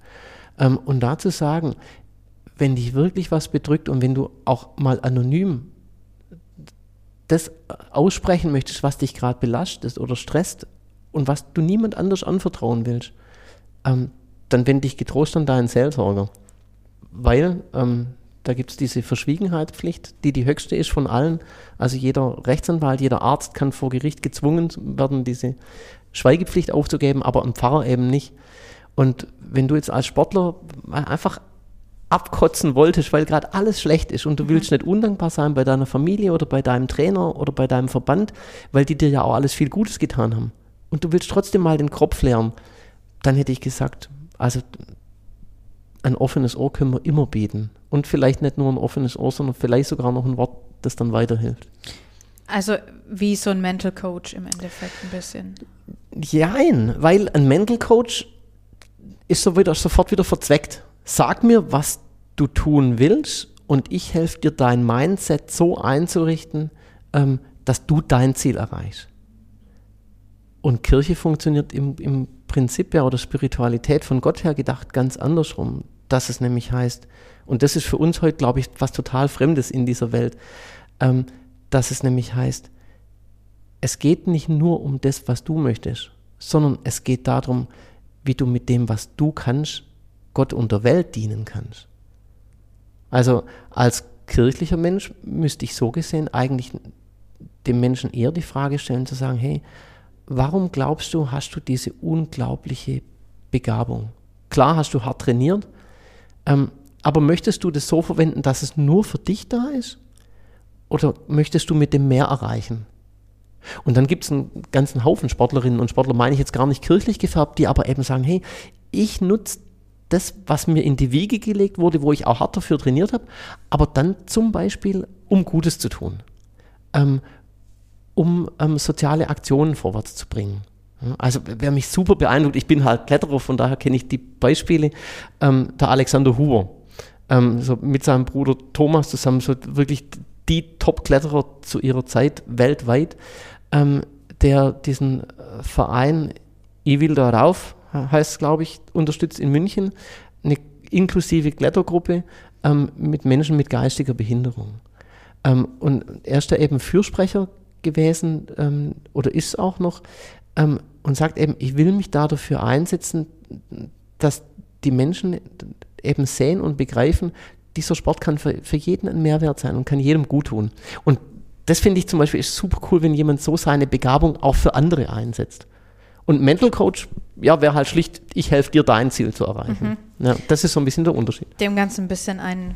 Ähm, und dazu sagen, wenn dich wirklich was bedrückt und wenn du auch mal anonym das aussprechen möchtest, was dich gerade belastet oder stresst und was du niemand anders anvertrauen willst, ähm, dann wende dich getrost an deinen Seelsorger. Weil ähm, da gibt es diese Verschwiegenheitspflicht, die die höchste ist von allen. Also jeder Rechtsanwalt, jeder Arzt kann vor Gericht gezwungen werden, diese Schweigepflicht aufzugeben, aber ein Pfarrer eben nicht. Und wenn du jetzt als Sportler einfach abkotzen wolltest, weil gerade alles schlecht ist und du willst nicht undankbar sein bei deiner Familie oder bei deinem Trainer oder bei deinem Verband, weil die dir ja auch alles viel Gutes getan haben. Und du willst trotzdem mal den Kopf leeren, dann hätte ich gesagt, also ein offenes Ohr können wir immer bieten. Und vielleicht nicht nur ein offenes Ohr, sondern vielleicht sogar noch ein Wort, das dann weiterhilft. Also wie so ein Mental Coach im Endeffekt ein bisschen. Jein, weil ein Mental Coach ist so wieder, sofort wieder verzweckt. Sag mir, was du tun willst und ich helfe dir, dein Mindset so einzurichten, ähm, dass du dein Ziel erreichst. Und Kirche funktioniert im, im Prinzip ja oder Spiritualität von Gott her gedacht ganz andersrum. Dass es nämlich heißt, und das ist für uns heute, glaube ich, was total Fremdes in dieser Welt, ähm, dass es nämlich heißt, es geht nicht nur um das, was du möchtest, sondern es geht darum, wie du mit dem, was du kannst, Gott und der Welt dienen kannst. Also als kirchlicher Mensch müsste ich so gesehen eigentlich dem Menschen eher die Frage stellen, zu sagen, hey, warum glaubst du, hast du diese unglaubliche Begabung? Klar hast du hart trainiert, ähm, aber möchtest du das so verwenden, dass es nur für dich da ist? Oder möchtest du mit dem mehr erreichen? Und dann gibt es einen ganzen Haufen Sportlerinnen und Sportler, meine ich jetzt gar nicht kirchlich gefärbt, die aber eben sagen, hey, ich nutze das, was mir in die Wiege gelegt wurde, wo ich auch hart dafür trainiert habe, aber dann zum Beispiel, um Gutes zu tun, ähm, um ähm, soziale Aktionen vorwärts zu bringen. Also wer mich super beeindruckt, ich bin halt Kletterer, von daher kenne ich die Beispiele, ähm, der Alexander Huber, ähm, so mit seinem Bruder Thomas zusammen, so wirklich die Top-Kletterer zu ihrer Zeit weltweit, ähm, der diesen äh, Verein Ich will da rauf, heißt glaube ich, unterstützt in München, eine inklusive Klettergruppe ähm, mit Menschen mit geistiger Behinderung. Ähm, und er ist da eben Fürsprecher gewesen ähm, oder ist auch noch. Ähm, und sagt eben, ich will mich da dafür einsetzen, dass die Menschen eben sehen und begreifen, dieser Sport kann für, für jeden ein Mehrwert sein und kann jedem gut tun. Und das finde ich zum Beispiel ist super cool, wenn jemand so seine Begabung auch für andere einsetzt. Und Mental Coach, ja, wäre halt schlicht, ich helfe dir, dein Ziel zu erreichen. Mhm. Ja, das ist so ein bisschen der Unterschied. Dem Ganzen ein bisschen ein,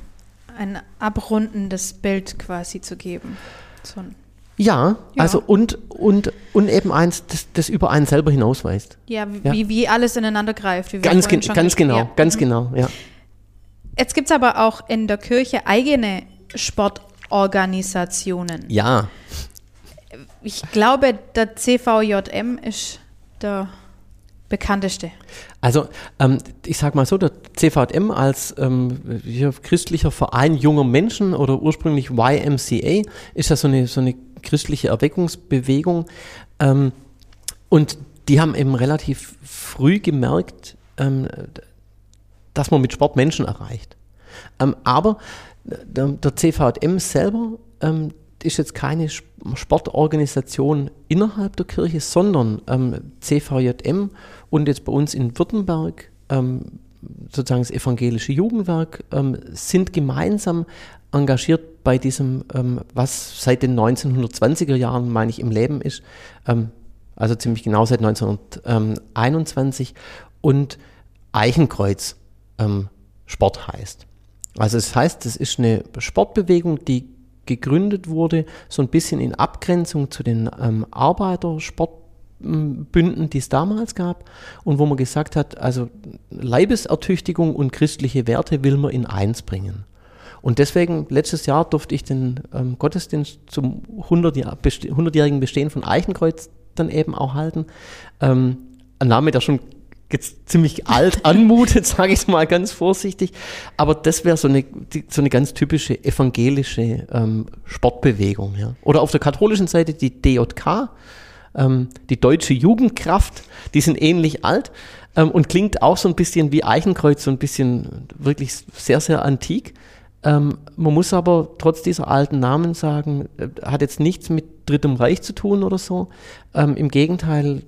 ein abrundendes Bild quasi zu geben. So ein ja, ja, also und, und, und eben eins, das, das über einen selber hinausweist. Ja, wie, ja. wie alles ineinander greift. ganz, gen ganz genau, ja. ganz mhm. genau, ja. Jetzt gibt es aber auch in der Kirche eigene Sportorganisationen. Ja. Ich glaube, der CVJM ist der bekannteste. Also ähm, ich sage mal so, der CVJM als ähm, christlicher Verein junger Menschen oder ursprünglich YMCA ist ja so eine, so eine christliche Erweckungsbewegung ähm, und die haben eben relativ früh gemerkt, ähm, dass man mit Sport Menschen erreicht. Ähm, aber der, der, CVM selber ähm, ist jetzt keine Sportorganisation innerhalb der Kirche, sondern ähm, CVJM und jetzt bei uns in Württemberg ähm, sozusagen das evangelische Jugendwerk ähm, sind gemeinsam engagiert bei diesem, ähm, was seit den 1920er Jahren, meine ich, im Leben ist, also ziemlich genau seit 1921 und Eichenkreuz ähm, Sport heißt. Also es heißt, es ist eine Sportbewegung, die gegründet wurde, so ein bisschen in Abgrenzung zu den ähm, Arbeitersportbünden, die es damals gab und wo man gesagt hat, also Leibesertüchtigung und christliche Werte will man in eins bringen. Und deswegen, letztes Jahr durfte ich den ähm, Gottesdienst zum 100-jährigen Bestehen von Eichenkreuz dann eben auch halten. Ähm, ein Name, der schon jetzt ziemlich alt *laughs* anmutet, sage ich mal ganz vorsichtig. Aber das wäre so eine, die, so eine ganz typische evangelische ähm, Sportbewegung. Ja. Oder auf der katholischen Seite die DJK, ähm, die Deutsche Jugendkraft, die sind ähnlich alt ähm, und klingt auch so ein bisschen wie Eichenkreuz, so ein bisschen wirklich sehr, sehr antik. Ähm, man muss aber trotz dieser alten Namen sagen, äh, hat jetzt nichts mit Drittem Reich zu tun oder so. Ähm, Im Gegenteil,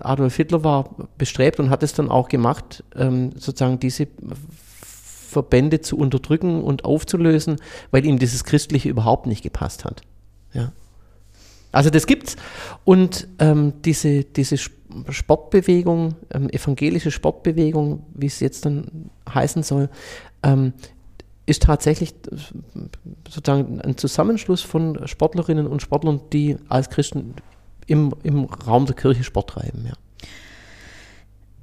Adolf Hitler war bestrebt und hat es dann auch gemacht, ähm, sozusagen diese Verbände zu unterdrücken und aufzulösen, weil ihm dieses Christliche überhaupt nicht gepasst hat. Ja. Also das gibt's und ähm, diese, diese Sportbewegung, ähm, evangelische Sportbewegung, wie es jetzt dann heißen soll, ähm, ist tatsächlich sozusagen ein Zusammenschluss von Sportlerinnen und Sportlern, die als Christen im, im Raum der Kirche Sport treiben. Ja.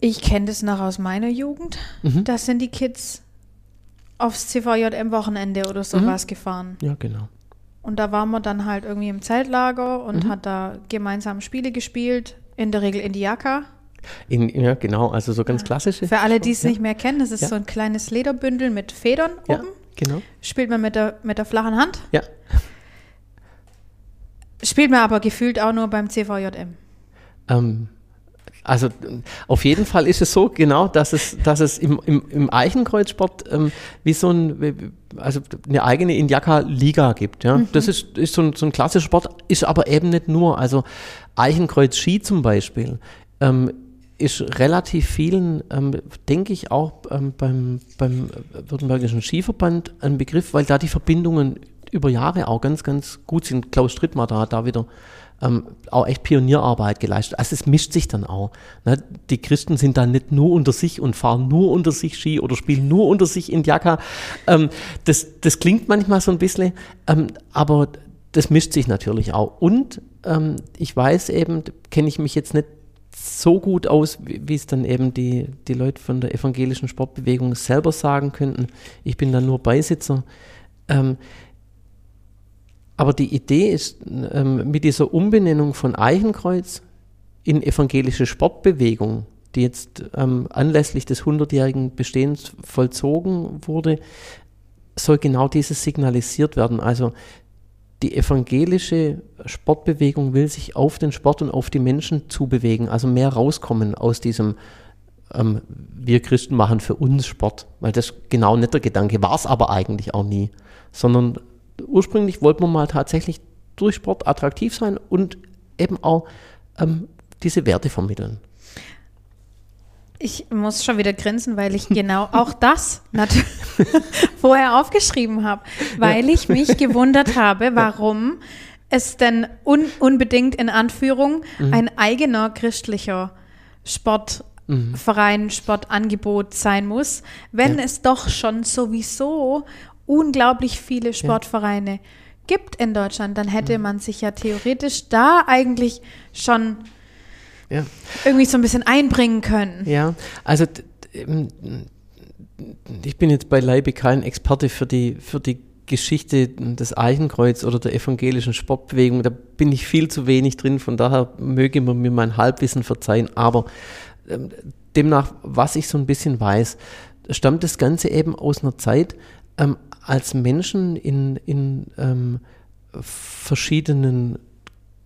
Ich kenne das noch aus meiner Jugend. Mhm. Da sind die Kids aufs CVJM-Wochenende oder sowas mhm. gefahren. Ja, genau. Und da waren wir dann halt irgendwie im Zeltlager und mhm. hat da gemeinsam Spiele gespielt, in der Regel in die Jacke. In, ja, genau, also so ganz klassische. Für alle, die es ja. nicht mehr kennen, das ist ja. so ein kleines Lederbündel mit Federn ja, oben. Genau. Spielt man mit der, mit der flachen Hand. Ja. Spielt man aber gefühlt auch nur beim CVJM. Ähm, also auf jeden Fall ist es so, genau, dass es, dass es im, im, im Eichenkreuzsport ähm, wie so ein, also eine eigene Injaka-Liga gibt. Ja? Mhm. Das ist, ist so, ein, so ein klassischer Sport, ist aber eben nicht nur. Also Eichenkreuz-Ski zum Beispiel ähm, ist relativ vielen, ähm, denke ich, auch ähm, beim, beim Württembergischen Skiverband ein Begriff, weil da die Verbindungen über Jahre auch ganz, ganz gut sind. Klaus Strittmar da hat da wieder ähm, auch echt Pionierarbeit geleistet. Also es mischt sich dann auch. Ne? Die Christen sind dann nicht nur unter sich und fahren nur unter sich Ski oder spielen nur unter sich in Jacka. Ähm, das, das klingt manchmal so ein bisschen, ähm, aber das mischt sich natürlich auch. Und ähm, ich weiß eben, kenne ich mich jetzt nicht so gut aus, wie, es dann eben die, die Leute von der evangelischen Sportbewegung selber sagen könnten. Ich bin dann nur Beisitzer. Ähm, aber die Idee ist, ähm, mit dieser Umbenennung von Eichenkreuz in evangelische Sportbewegung, die jetzt ähm, anlässlich des 100-jährigen Bestehens vollzogen wurde, soll genau dieses signalisiert werden. Also die evangelische Sportbewegung will sich auf den Sport und auf die Menschen zubewegen, also mehr rauskommen aus diesem ähm, wir Christen machen für uns Sport, weil das genau nicht der Gedanke war es aber eigentlich auch nie, sondern ursprünglich wollten wir mal tatsächlich durch Sport attraktiv sein und eben auch ähm, diese Werte vermitteln. Ich muss schon wieder grinsen, weil ich genau auch das *laughs* vorher aufgeschrieben habe, weil ich mich gewundert habe, warum es denn un unbedingt in Anführung mhm. ein eigener christlicher Sportverein, mhm. Sportangebot sein muss, wenn ja. es doch schon sowieso unglaublich viele Sportvereine ja. gibt in Deutschland, dann hätte mhm. man sich ja theoretisch da eigentlich schon ja. irgendwie so ein bisschen einbringen können. Ja, also ich bin jetzt beileibe kein Experte für die, für die Geschichte des Eichenkreuz oder der evangelischen Sportbewegung. Da bin ich viel zu wenig drin, von daher möge man mir mein Halbwissen verzeihen. Aber ähm, demnach, was ich so ein bisschen weiß, stammt das Ganze eben aus einer Zeit, ähm, als Menschen in, in ähm, verschiedenen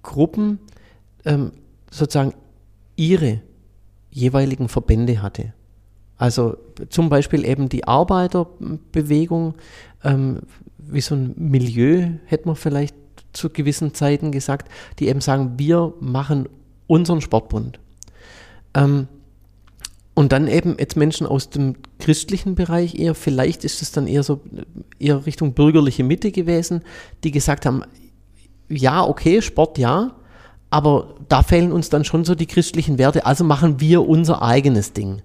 Gruppen ähm, sozusagen ihre jeweiligen Verbände hatte. Also zum Beispiel eben die Arbeiterbewegung, ähm, wie so ein Milieu, hätte man vielleicht zu gewissen Zeiten gesagt, die eben sagen, wir machen unseren Sportbund. Ähm, und dann eben jetzt Menschen aus dem christlichen Bereich eher, vielleicht ist es dann eher so, eher Richtung bürgerliche Mitte gewesen, die gesagt haben, ja, okay, Sport ja, aber da fehlen uns dann schon so die christlichen Werte, also machen wir unser eigenes Ding.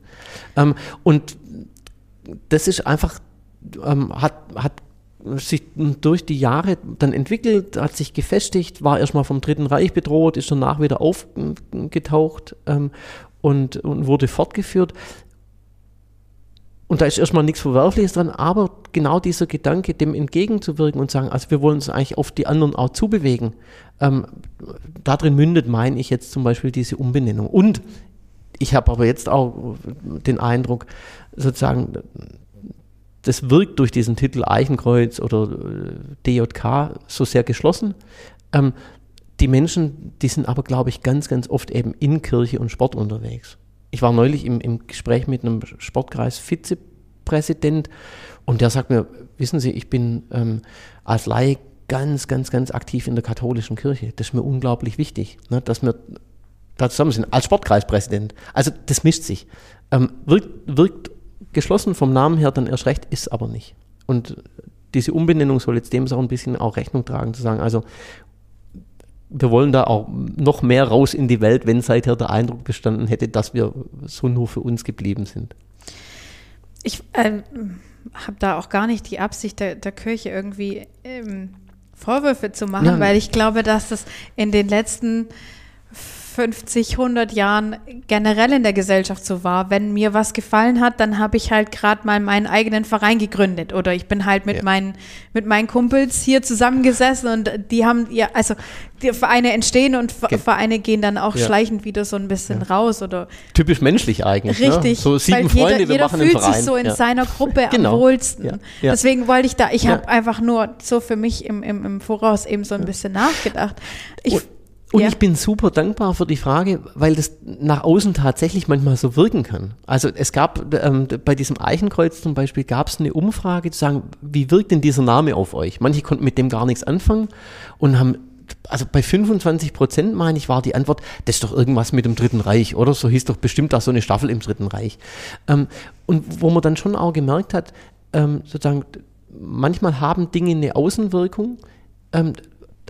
Ähm, und das ist einfach, ähm, hat, hat sich durch die Jahre dann entwickelt, hat sich gefestigt, war erstmal vom Dritten Reich bedroht, ist danach wieder aufgetaucht ähm, und, und wurde fortgeführt. Und da ist erstmal nichts Verwerfliches dran, aber genau dieser Gedanke, dem entgegenzuwirken und sagen, also wir wollen uns eigentlich auf die anderen auch zubewegen, ähm, darin mündet, meine ich jetzt zum Beispiel diese Umbenennung. Und ich habe aber jetzt auch den Eindruck, sozusagen, das wirkt durch diesen Titel Eichenkreuz oder äh, DJK so sehr geschlossen. Ähm, die Menschen, die sind aber, glaube ich, ganz, ganz oft eben in Kirche und Sport unterwegs. Ich war neulich im, im Gespräch mit einem Sportkreis Vizepräsident und der sagt mir, wissen Sie, ich bin ähm, als Laie ganz, ganz, ganz aktiv in der katholischen Kirche. Das ist mir unglaublich wichtig, ne, dass wir da zusammen sind, als Sportkreispräsident. Also das mischt sich. Ähm, wirkt, wirkt geschlossen vom Namen her dann erst recht, ist aber nicht. Und diese Umbenennung soll jetzt dem auch ein bisschen auch Rechnung tragen, zu sagen, also wir wollen da auch noch mehr raus in die Welt, wenn seither der Eindruck bestanden hätte, dass wir so nur für uns geblieben sind. Ich äh, habe da auch gar nicht die Absicht der, der Kirche irgendwie ähm, Vorwürfe zu machen, ja. weil ich glaube, dass das in den letzten 50, 100 Jahren generell in der Gesellschaft so war. Wenn mir was gefallen hat, dann habe ich halt gerade mal meinen eigenen Verein gegründet oder ich bin halt mit, ja. meinen, mit meinen Kumpels hier zusammengesessen und die haben, ja, also die Vereine entstehen und Ge Vereine gehen dann auch ja. schleichend wieder so ein bisschen ja. raus oder. Typisch menschlich eigentlich. Ne? Richtig. Ne? So sieben Freunde, jeder, wir jeder machen fühlt einen Verein. sich so in seiner Gruppe *laughs* genau. am wohlsten. Deswegen wollte ich da, ich habe einfach nur so für mich im, im, im Voraus eben so ein bisschen nachgedacht. Ich, und und ja. ich bin super dankbar für die Frage, weil das nach außen tatsächlich manchmal so wirken kann. Also es gab ähm, bei diesem Eichenkreuz zum Beispiel gab es eine Umfrage zu sagen, wie wirkt denn dieser Name auf euch? Manche konnten mit dem gar nichts anfangen und haben also bei 25 Prozent, meine ich, war die Antwort, das ist doch irgendwas mit dem Dritten Reich, oder? So hieß doch bestimmt auch so eine Staffel im Dritten Reich. Ähm, und wo man dann schon auch gemerkt hat, ähm, sozusagen, manchmal haben Dinge eine Außenwirkung, ähm,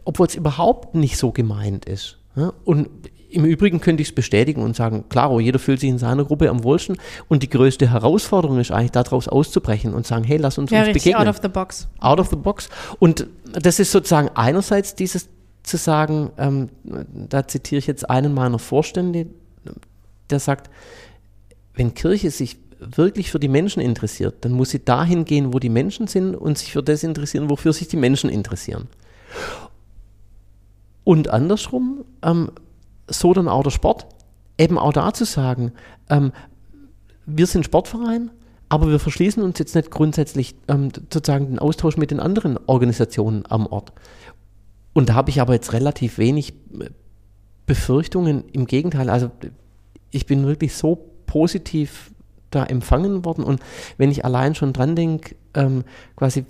obwohl es überhaupt nicht so gemeint ist. Und im Übrigen könnte ich es bestätigen und sagen, klaro, jeder fühlt sich in seiner Gruppe am wohlsten und die größte Herausforderung ist eigentlich daraus auszubrechen und sagen, hey, lass uns ja, uns begegnen. out of the box. Out of the box. Und das ist sozusagen einerseits dieses zu sagen, ähm, da zitiere ich jetzt einen meiner Vorstände, der sagt, wenn Kirche sich wirklich für die Menschen interessiert, dann muss sie dahin gehen, wo die Menschen sind und sich für das interessieren, wofür sich die Menschen interessieren. Und andersrum, ähm, so dann auch der Sport, eben auch da zu sagen, ähm, wir sind Sportverein, aber wir verschließen uns jetzt nicht grundsätzlich ähm, sozusagen den Austausch mit den anderen Organisationen am Ort. Und da habe ich aber jetzt relativ wenig äh, Befürchtungen. Im Gegenteil, also ich bin wirklich so positiv da empfangen worden. Und wenn ich allein schon dran denke, ähm, quasi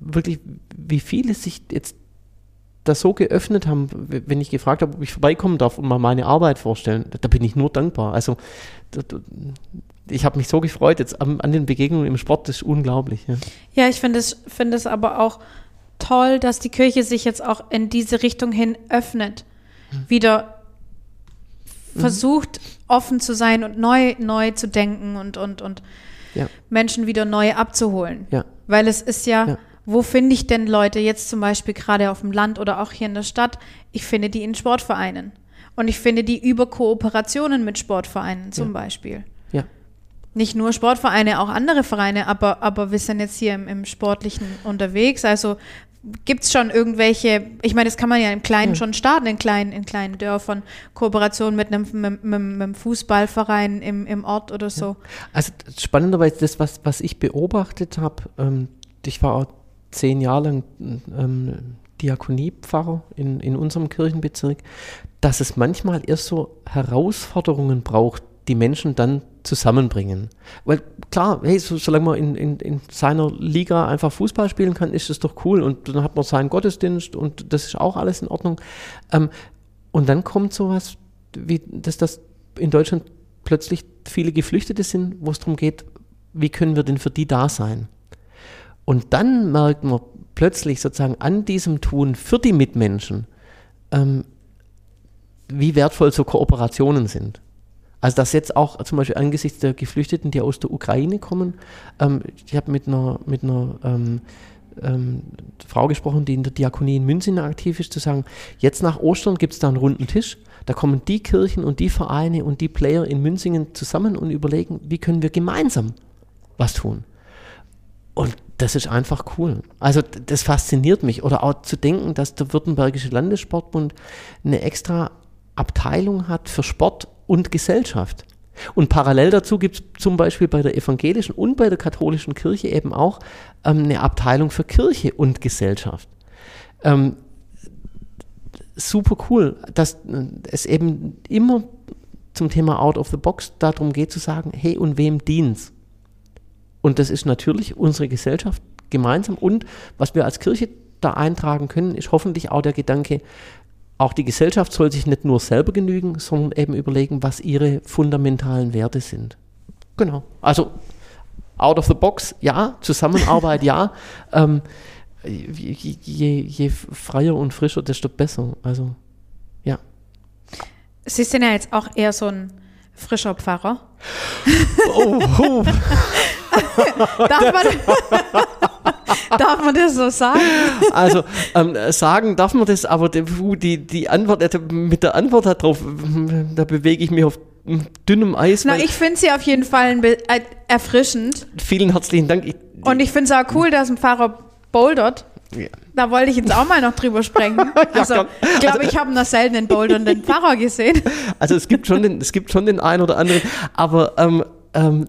wirklich, wie viele sich jetzt da so geöffnet haben, wenn ich gefragt habe, ob ich vorbeikommen darf und mal meine Arbeit vorstellen, da bin ich nur dankbar. Also ich habe mich so gefreut jetzt an, an, den Begegnungen im Sport, das ist unglaublich. Ja, ja ich finde es, find es aber auch toll, dass die Kirche sich jetzt auch in diese Richtung hin öffnet. Mhm. Wieder mhm. versucht, offen zu sein und neu, neu zu denken und, und, und ja. Menschen wieder neu abzuholen. Ja. Weil es ist ja. Wo finde ich denn Leute jetzt zum Beispiel gerade auf dem Land oder auch hier in der Stadt? Ich finde die in Sportvereinen. Und ich finde die über Kooperationen mit Sportvereinen zum Beispiel. Ja. Nicht nur Sportvereine, auch andere Vereine, aber, aber wir sind jetzt hier im, im Sportlichen unterwegs. Also gibt es schon irgendwelche, ich meine, das kann man ja im Kleinen ja. schon starten, in kleinen, in kleinen Dörfern, Kooperation mit einem, mit, mit einem Fußballverein im, im Ort oder so. Ja. Also spannenderweise, das, was, was ich beobachtet habe, ähm, ich war auch zehn Jahre lang ähm, Diakoniepfarrer in, in unserem Kirchenbezirk, dass es manchmal erst so Herausforderungen braucht, die Menschen dann zusammenbringen. Weil klar, hey, so, solange man in, in, in seiner Liga einfach Fußball spielen kann, ist das doch cool und dann hat man seinen Gottesdienst und das ist auch alles in Ordnung. Ähm, und dann kommt sowas, wie dass das in Deutschland plötzlich viele Geflüchtete sind, wo es darum geht, wie können wir denn für die da sein? Und dann merkt man plötzlich sozusagen an diesem Tun für die Mitmenschen, ähm, wie wertvoll so Kooperationen sind. Also dass jetzt auch zum Beispiel angesichts der Geflüchteten, die aus der Ukraine kommen, ähm, ich habe mit einer, mit einer ähm, ähm, Frau gesprochen, die in der Diakonie in München aktiv ist, zu sagen, jetzt nach Ostern gibt es da einen runden Tisch, da kommen die Kirchen und die Vereine und die Player in Münzingen zusammen und überlegen, wie können wir gemeinsam was tun. Und das ist einfach cool. Also das fasziniert mich. Oder auch zu denken, dass der Württembergische Landessportbund eine extra Abteilung hat für Sport und Gesellschaft. Und parallel dazu gibt es zum Beispiel bei der evangelischen und bei der katholischen Kirche eben auch ähm, eine Abteilung für Kirche und Gesellschaft. Ähm, super cool, dass äh, es eben immer zum Thema Out of the Box darum geht zu sagen, hey, und wem dienst? Und das ist natürlich unsere Gesellschaft gemeinsam. Und was wir als Kirche da eintragen können, ist hoffentlich auch der Gedanke, auch die Gesellschaft soll sich nicht nur selber genügen, sondern eben überlegen, was ihre fundamentalen Werte sind. Genau. Also out of the box, ja, Zusammenarbeit, *laughs* ja. Ähm, je, je, je, freier und frischer, desto besser. Also, ja. Sie sind ja jetzt auch eher so ein frischer Pfarrer. Oh, oh. *laughs* *laughs* darf, man, *laughs* darf man das so sagen? Also ähm, sagen darf man das, aber die, die Antwort, äh, mit der Antwort darauf, da bewege ich mich auf dünnem Eis. Na, ich finde sie auf jeden Fall äh, erfrischend. Vielen herzlichen Dank. Ich, Und ich finde es auch cool, dass ein Fahrer bouldert. Ja. Da wollte ich jetzt auch mal noch drüber sprechen. *laughs* Also, ja, ich glaube, also, ich habe noch selten den bouldernden Pfarrer gesehen. Also es gibt schon den, es gibt schon den einen oder anderen, aber ähm, ähm,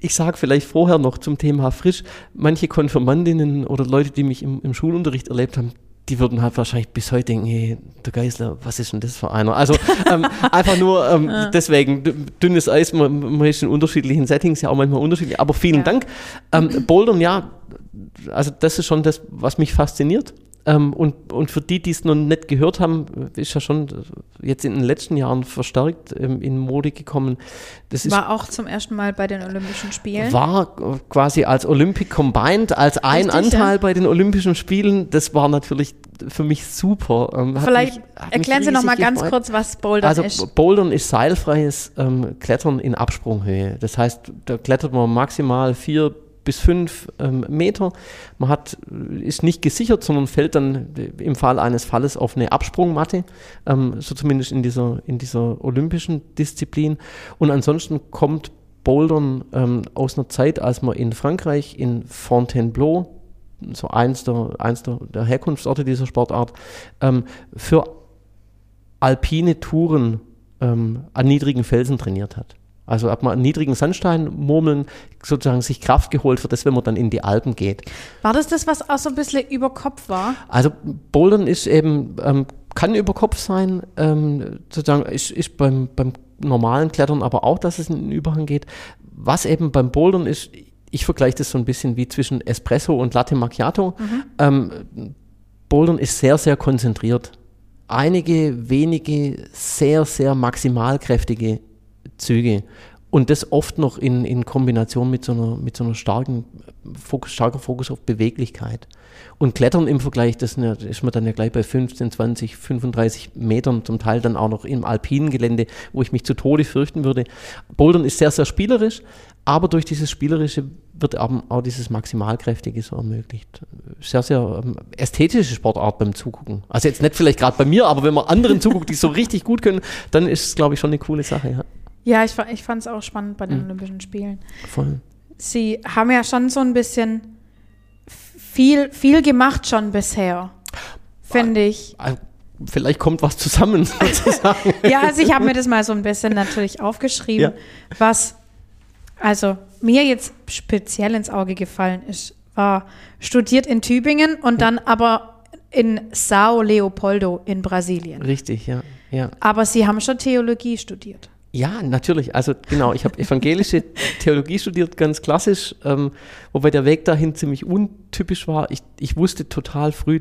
ich sage vielleicht vorher noch zum Thema frisch, manche Konfirmandinnen oder Leute, die mich im, im Schulunterricht erlebt haben, die würden halt wahrscheinlich bis heute denken, hey, der Geisler, was ist denn das für einer? Also ähm, *laughs* einfach nur ähm, ja. deswegen, dünnes Eis, man, man, ist in unterschiedlichen Settings ja auch manchmal unterschiedlich, aber vielen ja. Dank. Ähm, Bouldern, ja, also das ist schon das, was mich fasziniert. Ähm, und, und für die, die es noch nicht gehört haben, ist ja schon jetzt in den letzten Jahren verstärkt ähm, in Mode gekommen. Das war ist, auch zum ersten Mal bei den Olympischen Spielen. War quasi als Olympic Combined, als ein Richtig, Anteil ja. bei den Olympischen Spielen. Das war natürlich für mich super. Ähm, Vielleicht mich, erklären Sie noch mal ganz gefreut. kurz, was Bouldern also, ist. Also Bouldern ist seilfreies ähm, Klettern in Absprunghöhe. Das heißt, da klettert man maximal vier bis fünf ähm, Meter. Man hat, ist nicht gesichert, sondern fällt dann im Fall eines Falles auf eine Absprungmatte, ähm, so zumindest in dieser, in dieser olympischen Disziplin. Und ansonsten kommt Bouldern ähm, aus einer Zeit, als man in Frankreich in Fontainebleau, so eins der, eins der, der Herkunftsorte dieser Sportart, ähm, für alpine Touren ähm, an niedrigen Felsen trainiert hat. Also hat man an niedrigen Sandsteinmurmeln sozusagen sich Kraft geholt für das, wenn man dann in die Alpen geht. War das das, was auch so ein bisschen über Kopf war? Also Bouldern ist eben, ähm, kann über Kopf sein, ähm, sozusagen ist, ist beim, beim normalen Klettern aber auch, dass es in den Überhang geht. Was eben beim Bouldern ist, ich vergleiche das so ein bisschen wie zwischen Espresso und Latte Macchiato. Mhm. Ähm, Bouldern ist sehr, sehr konzentriert. Einige wenige sehr, sehr maximalkräftige Züge. Und das oft noch in, in Kombination mit so einer, mit so einer starken Fokus, starker Fokus auf Beweglichkeit. Und Klettern im Vergleich, das ist man dann ja gleich bei 15, 20, 35 Metern, zum Teil dann auch noch im alpinen Gelände, wo ich mich zu Tode fürchten würde. Bouldern ist sehr, sehr spielerisch, aber durch dieses Spielerische wird auch dieses Maximalkräftige so ermöglicht. Sehr, sehr ähm, ästhetische Sportart beim Zugucken. Also jetzt nicht vielleicht gerade bei mir, aber wenn man anderen zuguckt, die so richtig gut können, dann ist es, glaube ich, schon eine coole Sache. Ja. Ja, ich, ich fand es auch spannend bei den mhm. Olympischen Spielen. Voll. Sie haben ja schon so ein bisschen viel, viel gemacht schon bisher, finde ich. Vielleicht kommt was zusammen *laughs* sozusagen. *laughs* ja, also ich habe mir das mal so ein bisschen natürlich aufgeschrieben, ja. was also mir jetzt speziell ins Auge gefallen ist, war studiert in Tübingen und dann aber in Sao Leopoldo in Brasilien. Richtig, ja. ja. Aber Sie haben schon Theologie studiert. Ja, natürlich. Also genau, ich habe evangelische *laughs* Theologie studiert, ganz klassisch, ähm, wobei der Weg dahin ziemlich untypisch war. Ich, ich wusste total früh,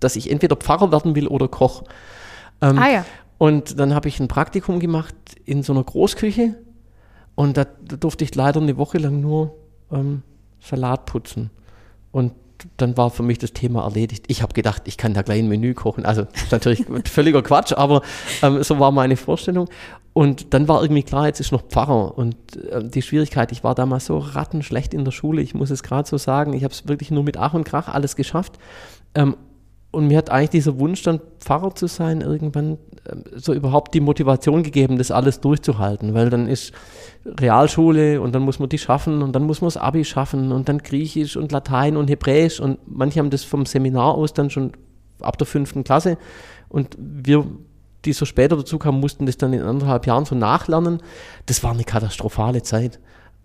dass ich entweder Pfarrer werden will oder Koch. Ähm, ah ja. Und dann habe ich ein Praktikum gemacht in so einer Großküche und da, da durfte ich leider eine Woche lang nur ähm, Salat putzen. Und dann war für mich das Thema erledigt. Ich habe gedacht, ich kann da gleich ein Menü kochen. Also natürlich *laughs* völliger Quatsch, aber ähm, so war meine Vorstellung. Und dann war irgendwie klar, jetzt ist noch Pfarrer. Und äh, die Schwierigkeit, ich war damals so rattenschlecht in der Schule, ich muss es gerade so sagen, ich habe es wirklich nur mit Ach und Krach alles geschafft. Ähm, und mir hat eigentlich dieser Wunsch, dann Pfarrer zu sein, irgendwann äh, so überhaupt die Motivation gegeben, das alles durchzuhalten. Weil dann ist Realschule und dann muss man die schaffen und dann muss man das Abi schaffen und dann Griechisch und Latein und Hebräisch. Und manche haben das vom Seminar aus dann schon ab der fünften Klasse. Und wir, die so später dazu kamen, mussten das dann in anderthalb Jahren so nachlernen. Das war eine katastrophale Zeit.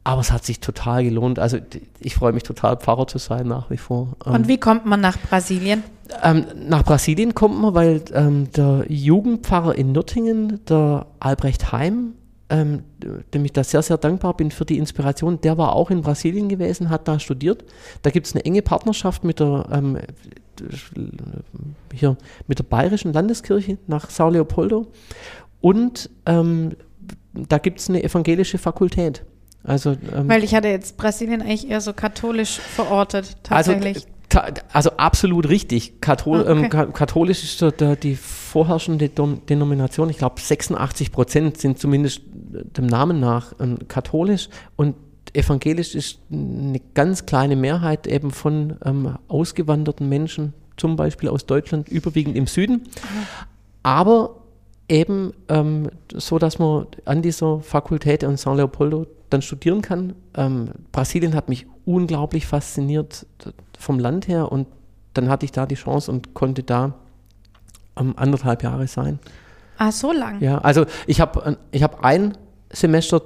Aber es hat sich total gelohnt. Also ich freue mich total, Pfarrer zu sein nach wie vor. Und ähm, wie kommt man nach Brasilien? Ähm, nach Brasilien kommt man, weil ähm, der Jugendpfarrer in Nürtingen, der Albrecht Heim, ähm, dem ich da sehr, sehr dankbar bin für die Inspiration, der war auch in Brasilien gewesen, hat da studiert. Da gibt es eine enge Partnerschaft mit der, ähm, hier, mit der Bayerischen Landeskirche nach Sao Leopoldo. Und ähm, da gibt es eine evangelische Fakultät. Also, ähm, Weil ich hatte jetzt Brasilien eigentlich eher so katholisch verortet, also, tatsächlich. Also, also absolut richtig. Kathol ah, okay. ähm, katholisch ist der, die vorherrschende Denomination. Ich glaube, 86 Prozent sind zumindest dem Namen nach ähm, katholisch und evangelisch ist eine ganz kleine Mehrheit eben von ähm, ausgewanderten Menschen, zum Beispiel aus Deutschland, überwiegend im Süden. Aber eben ähm, so, dass man an dieser Fakultät in San Leopoldo dann studieren kann. Ähm, Brasilien hat mich unglaublich fasziniert vom Land her und dann hatte ich da die Chance und konnte da ähm, anderthalb Jahre sein. Ah, so lang? Ja, also ich habe äh, ich hab ein Semester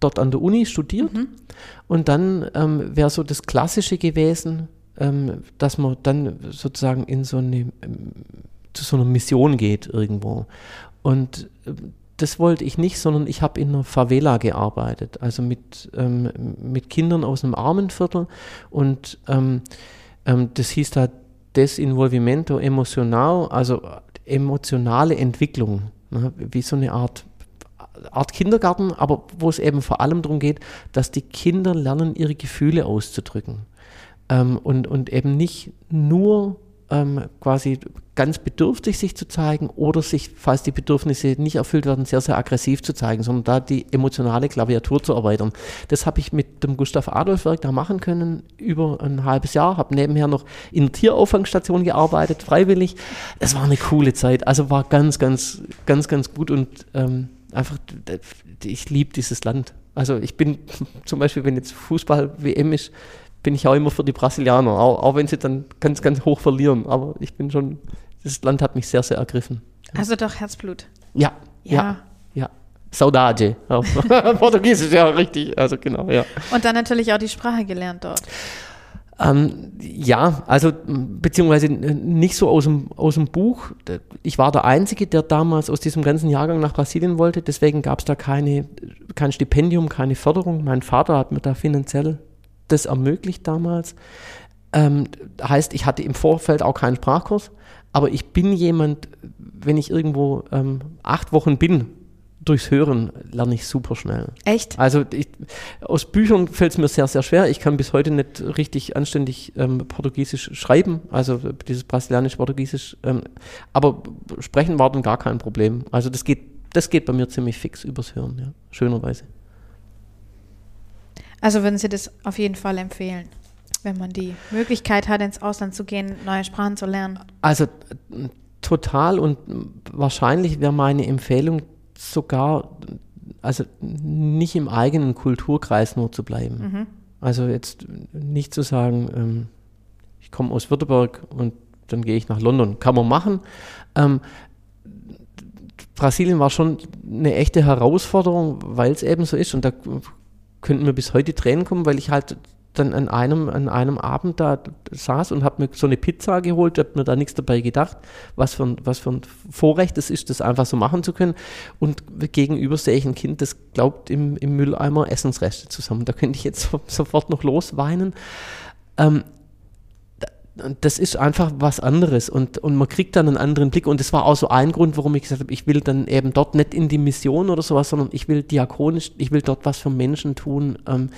dort an der Uni studiert mhm. und dann ähm, wäre so das Klassische gewesen, ähm, dass man dann sozusagen in so eine, ähm, zu so einer Mission geht irgendwo. Und äh, das wollte ich nicht, sondern ich habe in einer Favela gearbeitet, also mit, ähm, mit Kindern aus einem Armenviertel und ähm, ähm, das hieß da Desinvolvimento Emocional, also emotionale Entwicklung, ne, wie so eine Art Art Kindergarten, aber wo es eben vor allem darum geht, dass die Kinder lernen, ihre Gefühle auszudrücken. Ähm, und, und eben nicht nur ähm, quasi ganz bedürftig sich zu zeigen oder sich, falls die Bedürfnisse nicht erfüllt werden, sehr, sehr aggressiv zu zeigen, sondern da die emotionale Klaviatur zu erweitern. Das habe ich mit dem Gustav Adolf Werk da machen können über ein halbes Jahr, habe nebenher noch in der Tierauffangstation gearbeitet, freiwillig. Es war eine coole Zeit, also war ganz, ganz, ganz, ganz gut und ähm, einfach, ich liebe dieses Land. Also ich bin *laughs* zum Beispiel, wenn jetzt Fußball-WM ist, bin ich auch immer für die Brasilianer, auch, auch wenn sie dann ganz, ganz hoch verlieren. Aber ich bin schon, das Land hat mich sehr, sehr ergriffen. Also doch Herzblut. Ja, ja, ja. ja. Saudade. *laughs* Portugiesisch, ja, richtig. Also genau, ja. Und dann natürlich auch die Sprache gelernt dort. Ähm, ja, also beziehungsweise nicht so aus dem, aus dem Buch. Ich war der Einzige, der damals aus diesem ganzen Jahrgang nach Brasilien wollte. Deswegen gab es da keine, kein Stipendium, keine Förderung. Mein Vater hat mir da finanziell das ermöglicht damals. Ähm, heißt, ich hatte im Vorfeld auch keinen Sprachkurs, aber ich bin jemand, wenn ich irgendwo ähm, acht Wochen bin, durchs Hören lerne ich super schnell. Echt? Also ich, aus Büchern fällt es mir sehr, sehr schwer. Ich kann bis heute nicht richtig anständig ähm, Portugiesisch schreiben, also dieses brasilianisch-Portugiesisch. Ähm, aber sprechen war dann gar kein Problem. Also das geht, das geht bei mir ziemlich fix übers Hören, ja, schönerweise. Also würden Sie das auf jeden Fall empfehlen, wenn man die Möglichkeit hat, ins Ausland zu gehen, neue Sprachen zu lernen? Also total und wahrscheinlich wäre meine Empfehlung sogar, also nicht im eigenen Kulturkreis nur zu bleiben. Mhm. Also jetzt nicht zu sagen, ähm, ich komme aus Württemberg und dann gehe ich nach London. Kann man machen. Ähm, Brasilien war schon eine echte Herausforderung, weil es eben so ist. Und da könnten mir bis heute Tränen kommen, weil ich halt dann an einem, an einem Abend da saß und habe mir so eine Pizza geholt, habe mir da nichts dabei gedacht, was für, ein, was für ein Vorrecht es ist, das einfach so machen zu können. Und gegenüber sehe ich ein Kind, das glaubt, im, im Mülleimer Essensreste zusammen. Da könnte ich jetzt so, sofort noch losweinen. Ähm, das ist einfach was anderes und, und man kriegt dann einen anderen Blick. Und das war auch so ein Grund, warum ich gesagt habe, ich will dann eben dort nicht in die Mission oder sowas, sondern ich will diakonisch, ich will dort was für Menschen tun, ähm,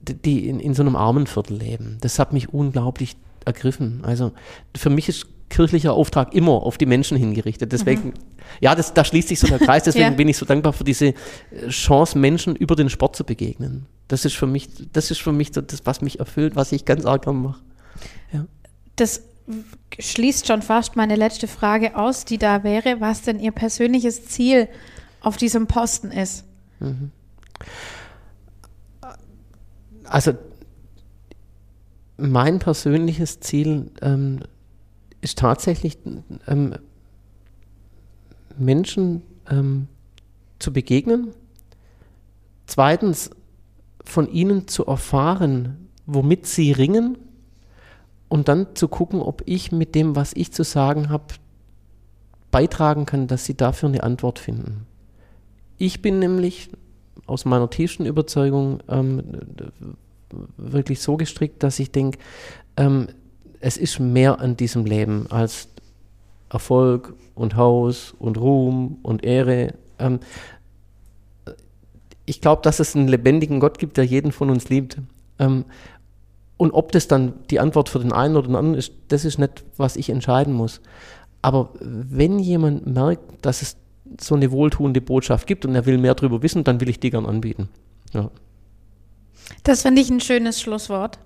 die in, in so einem Armenviertel leben. Das hat mich unglaublich ergriffen. Also für mich ist kirchlicher Auftrag immer auf die Menschen hingerichtet. Deswegen, mhm. ja, das, da schließt sich so der Kreis, *laughs* deswegen ja. bin ich so dankbar für diese äh, Chance, Menschen über den Sport zu begegnen. Das ist für mich, das ist für mich so das, was mich erfüllt, was ich ganz arg gern mache. Ja. Das schließt schon fast meine letzte Frage aus, die da wäre, was denn Ihr persönliches Ziel auf diesem Posten ist. Mhm. Also mein persönliches Ziel ähm, ist tatsächlich ähm, Menschen ähm, zu begegnen. Zweitens von ihnen zu erfahren, womit sie ringen und dann zu gucken, ob ich mit dem, was ich zu sagen habe, beitragen kann, dass sie dafür eine Antwort finden. Ich bin nämlich aus meiner tiefsten Überzeugung ähm, wirklich so gestrickt, dass ich denke, ähm, es ist mehr an diesem Leben als Erfolg und Haus und Ruhm und Ehre. Ähm, ich glaube, dass es einen lebendigen Gott gibt, der jeden von uns liebt. Und ob das dann die Antwort für den einen oder den anderen ist, das ist nicht, was ich entscheiden muss. Aber wenn jemand merkt, dass es so eine wohltuende Botschaft gibt und er will mehr darüber wissen, dann will ich die gern anbieten. Ja. Das finde ich ein schönes Schlusswort.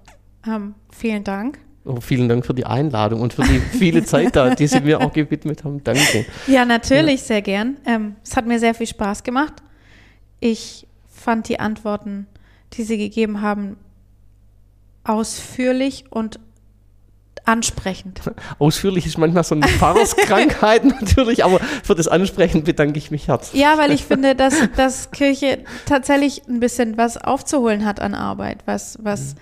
Ähm, vielen Dank. Oh, vielen Dank für die Einladung und für die viele *laughs* Zeit da, die Sie mir auch gewidmet haben. Danke. Ja, natürlich, ja. sehr gern. Ähm, es hat mir sehr viel Spaß gemacht. Ich fand die Antworten, die Sie gegeben haben, ausführlich und ansprechend. *laughs* Ausführlich ist manchmal so eine Pfarrerskrankheit *laughs* natürlich, aber für das Ansprechen bedanke ich mich herzlich. Ja, weil ich *laughs* finde, dass, dass Kirche tatsächlich ein bisschen was aufzuholen hat an Arbeit, was, was mhm.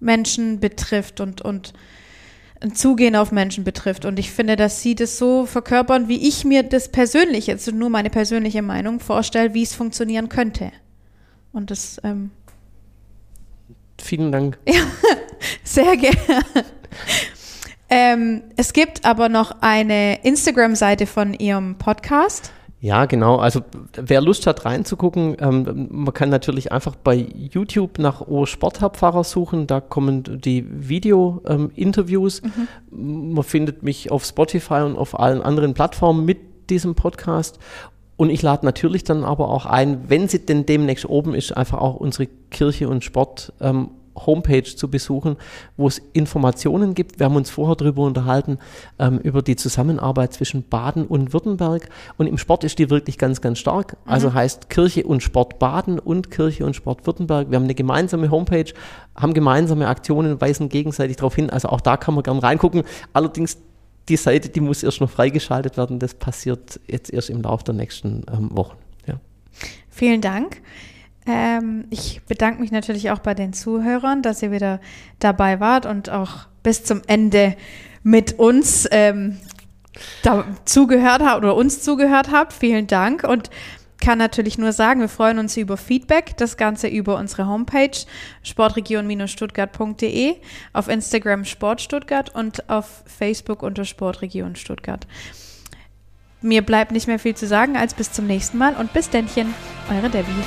Menschen betrifft und, und ein Zugehen auf Menschen betrifft. Und ich finde, dass sie das so verkörpern, wie ich mir das persönlich, jetzt nur meine persönliche Meinung, vorstelle, wie es funktionieren könnte. Und das ähm, Vielen Dank. *laughs* Ja, sehr gerne. Ähm, es gibt aber noch eine Instagram-Seite von Ihrem Podcast. Ja, genau. Also wer Lust hat reinzugucken, ähm, man kann natürlich einfach bei YouTube nach O Sportherpfarrer suchen. Da kommen die Video-Interviews. Ähm, mhm. Man findet mich auf Spotify und auf allen anderen Plattformen mit diesem Podcast. Und ich lade natürlich dann aber auch ein, wenn sie denn demnächst oben ist, einfach auch unsere Kirche und Sport ähm, Homepage zu besuchen, wo es Informationen gibt. Wir haben uns vorher darüber unterhalten, ähm, über die Zusammenarbeit zwischen Baden und Württemberg. Und im Sport ist die wirklich ganz, ganz stark. Also mhm. heißt Kirche und Sport Baden und Kirche und Sport Württemberg. Wir haben eine gemeinsame Homepage, haben gemeinsame Aktionen, weisen gegenseitig darauf hin. Also auch da kann man gern reingucken. Allerdings die Seite, die muss erst noch freigeschaltet werden. Das passiert jetzt erst im Laufe der nächsten ähm, Wochen. Ja. Vielen Dank. Ähm, ich bedanke mich natürlich auch bei den Zuhörern, dass ihr wieder dabei wart und auch bis zum Ende mit uns ähm, zugehört habt oder uns zugehört habt. Vielen Dank und kann natürlich nur sagen, wir freuen uns über Feedback, das Ganze über unsere Homepage sportregion-stuttgart.de, auf Instagram Sportstuttgart und auf Facebook unter Sportregion Stuttgart. Mir bleibt nicht mehr viel zu sagen als bis zum nächsten Mal und bis dennchen, eure Debbie.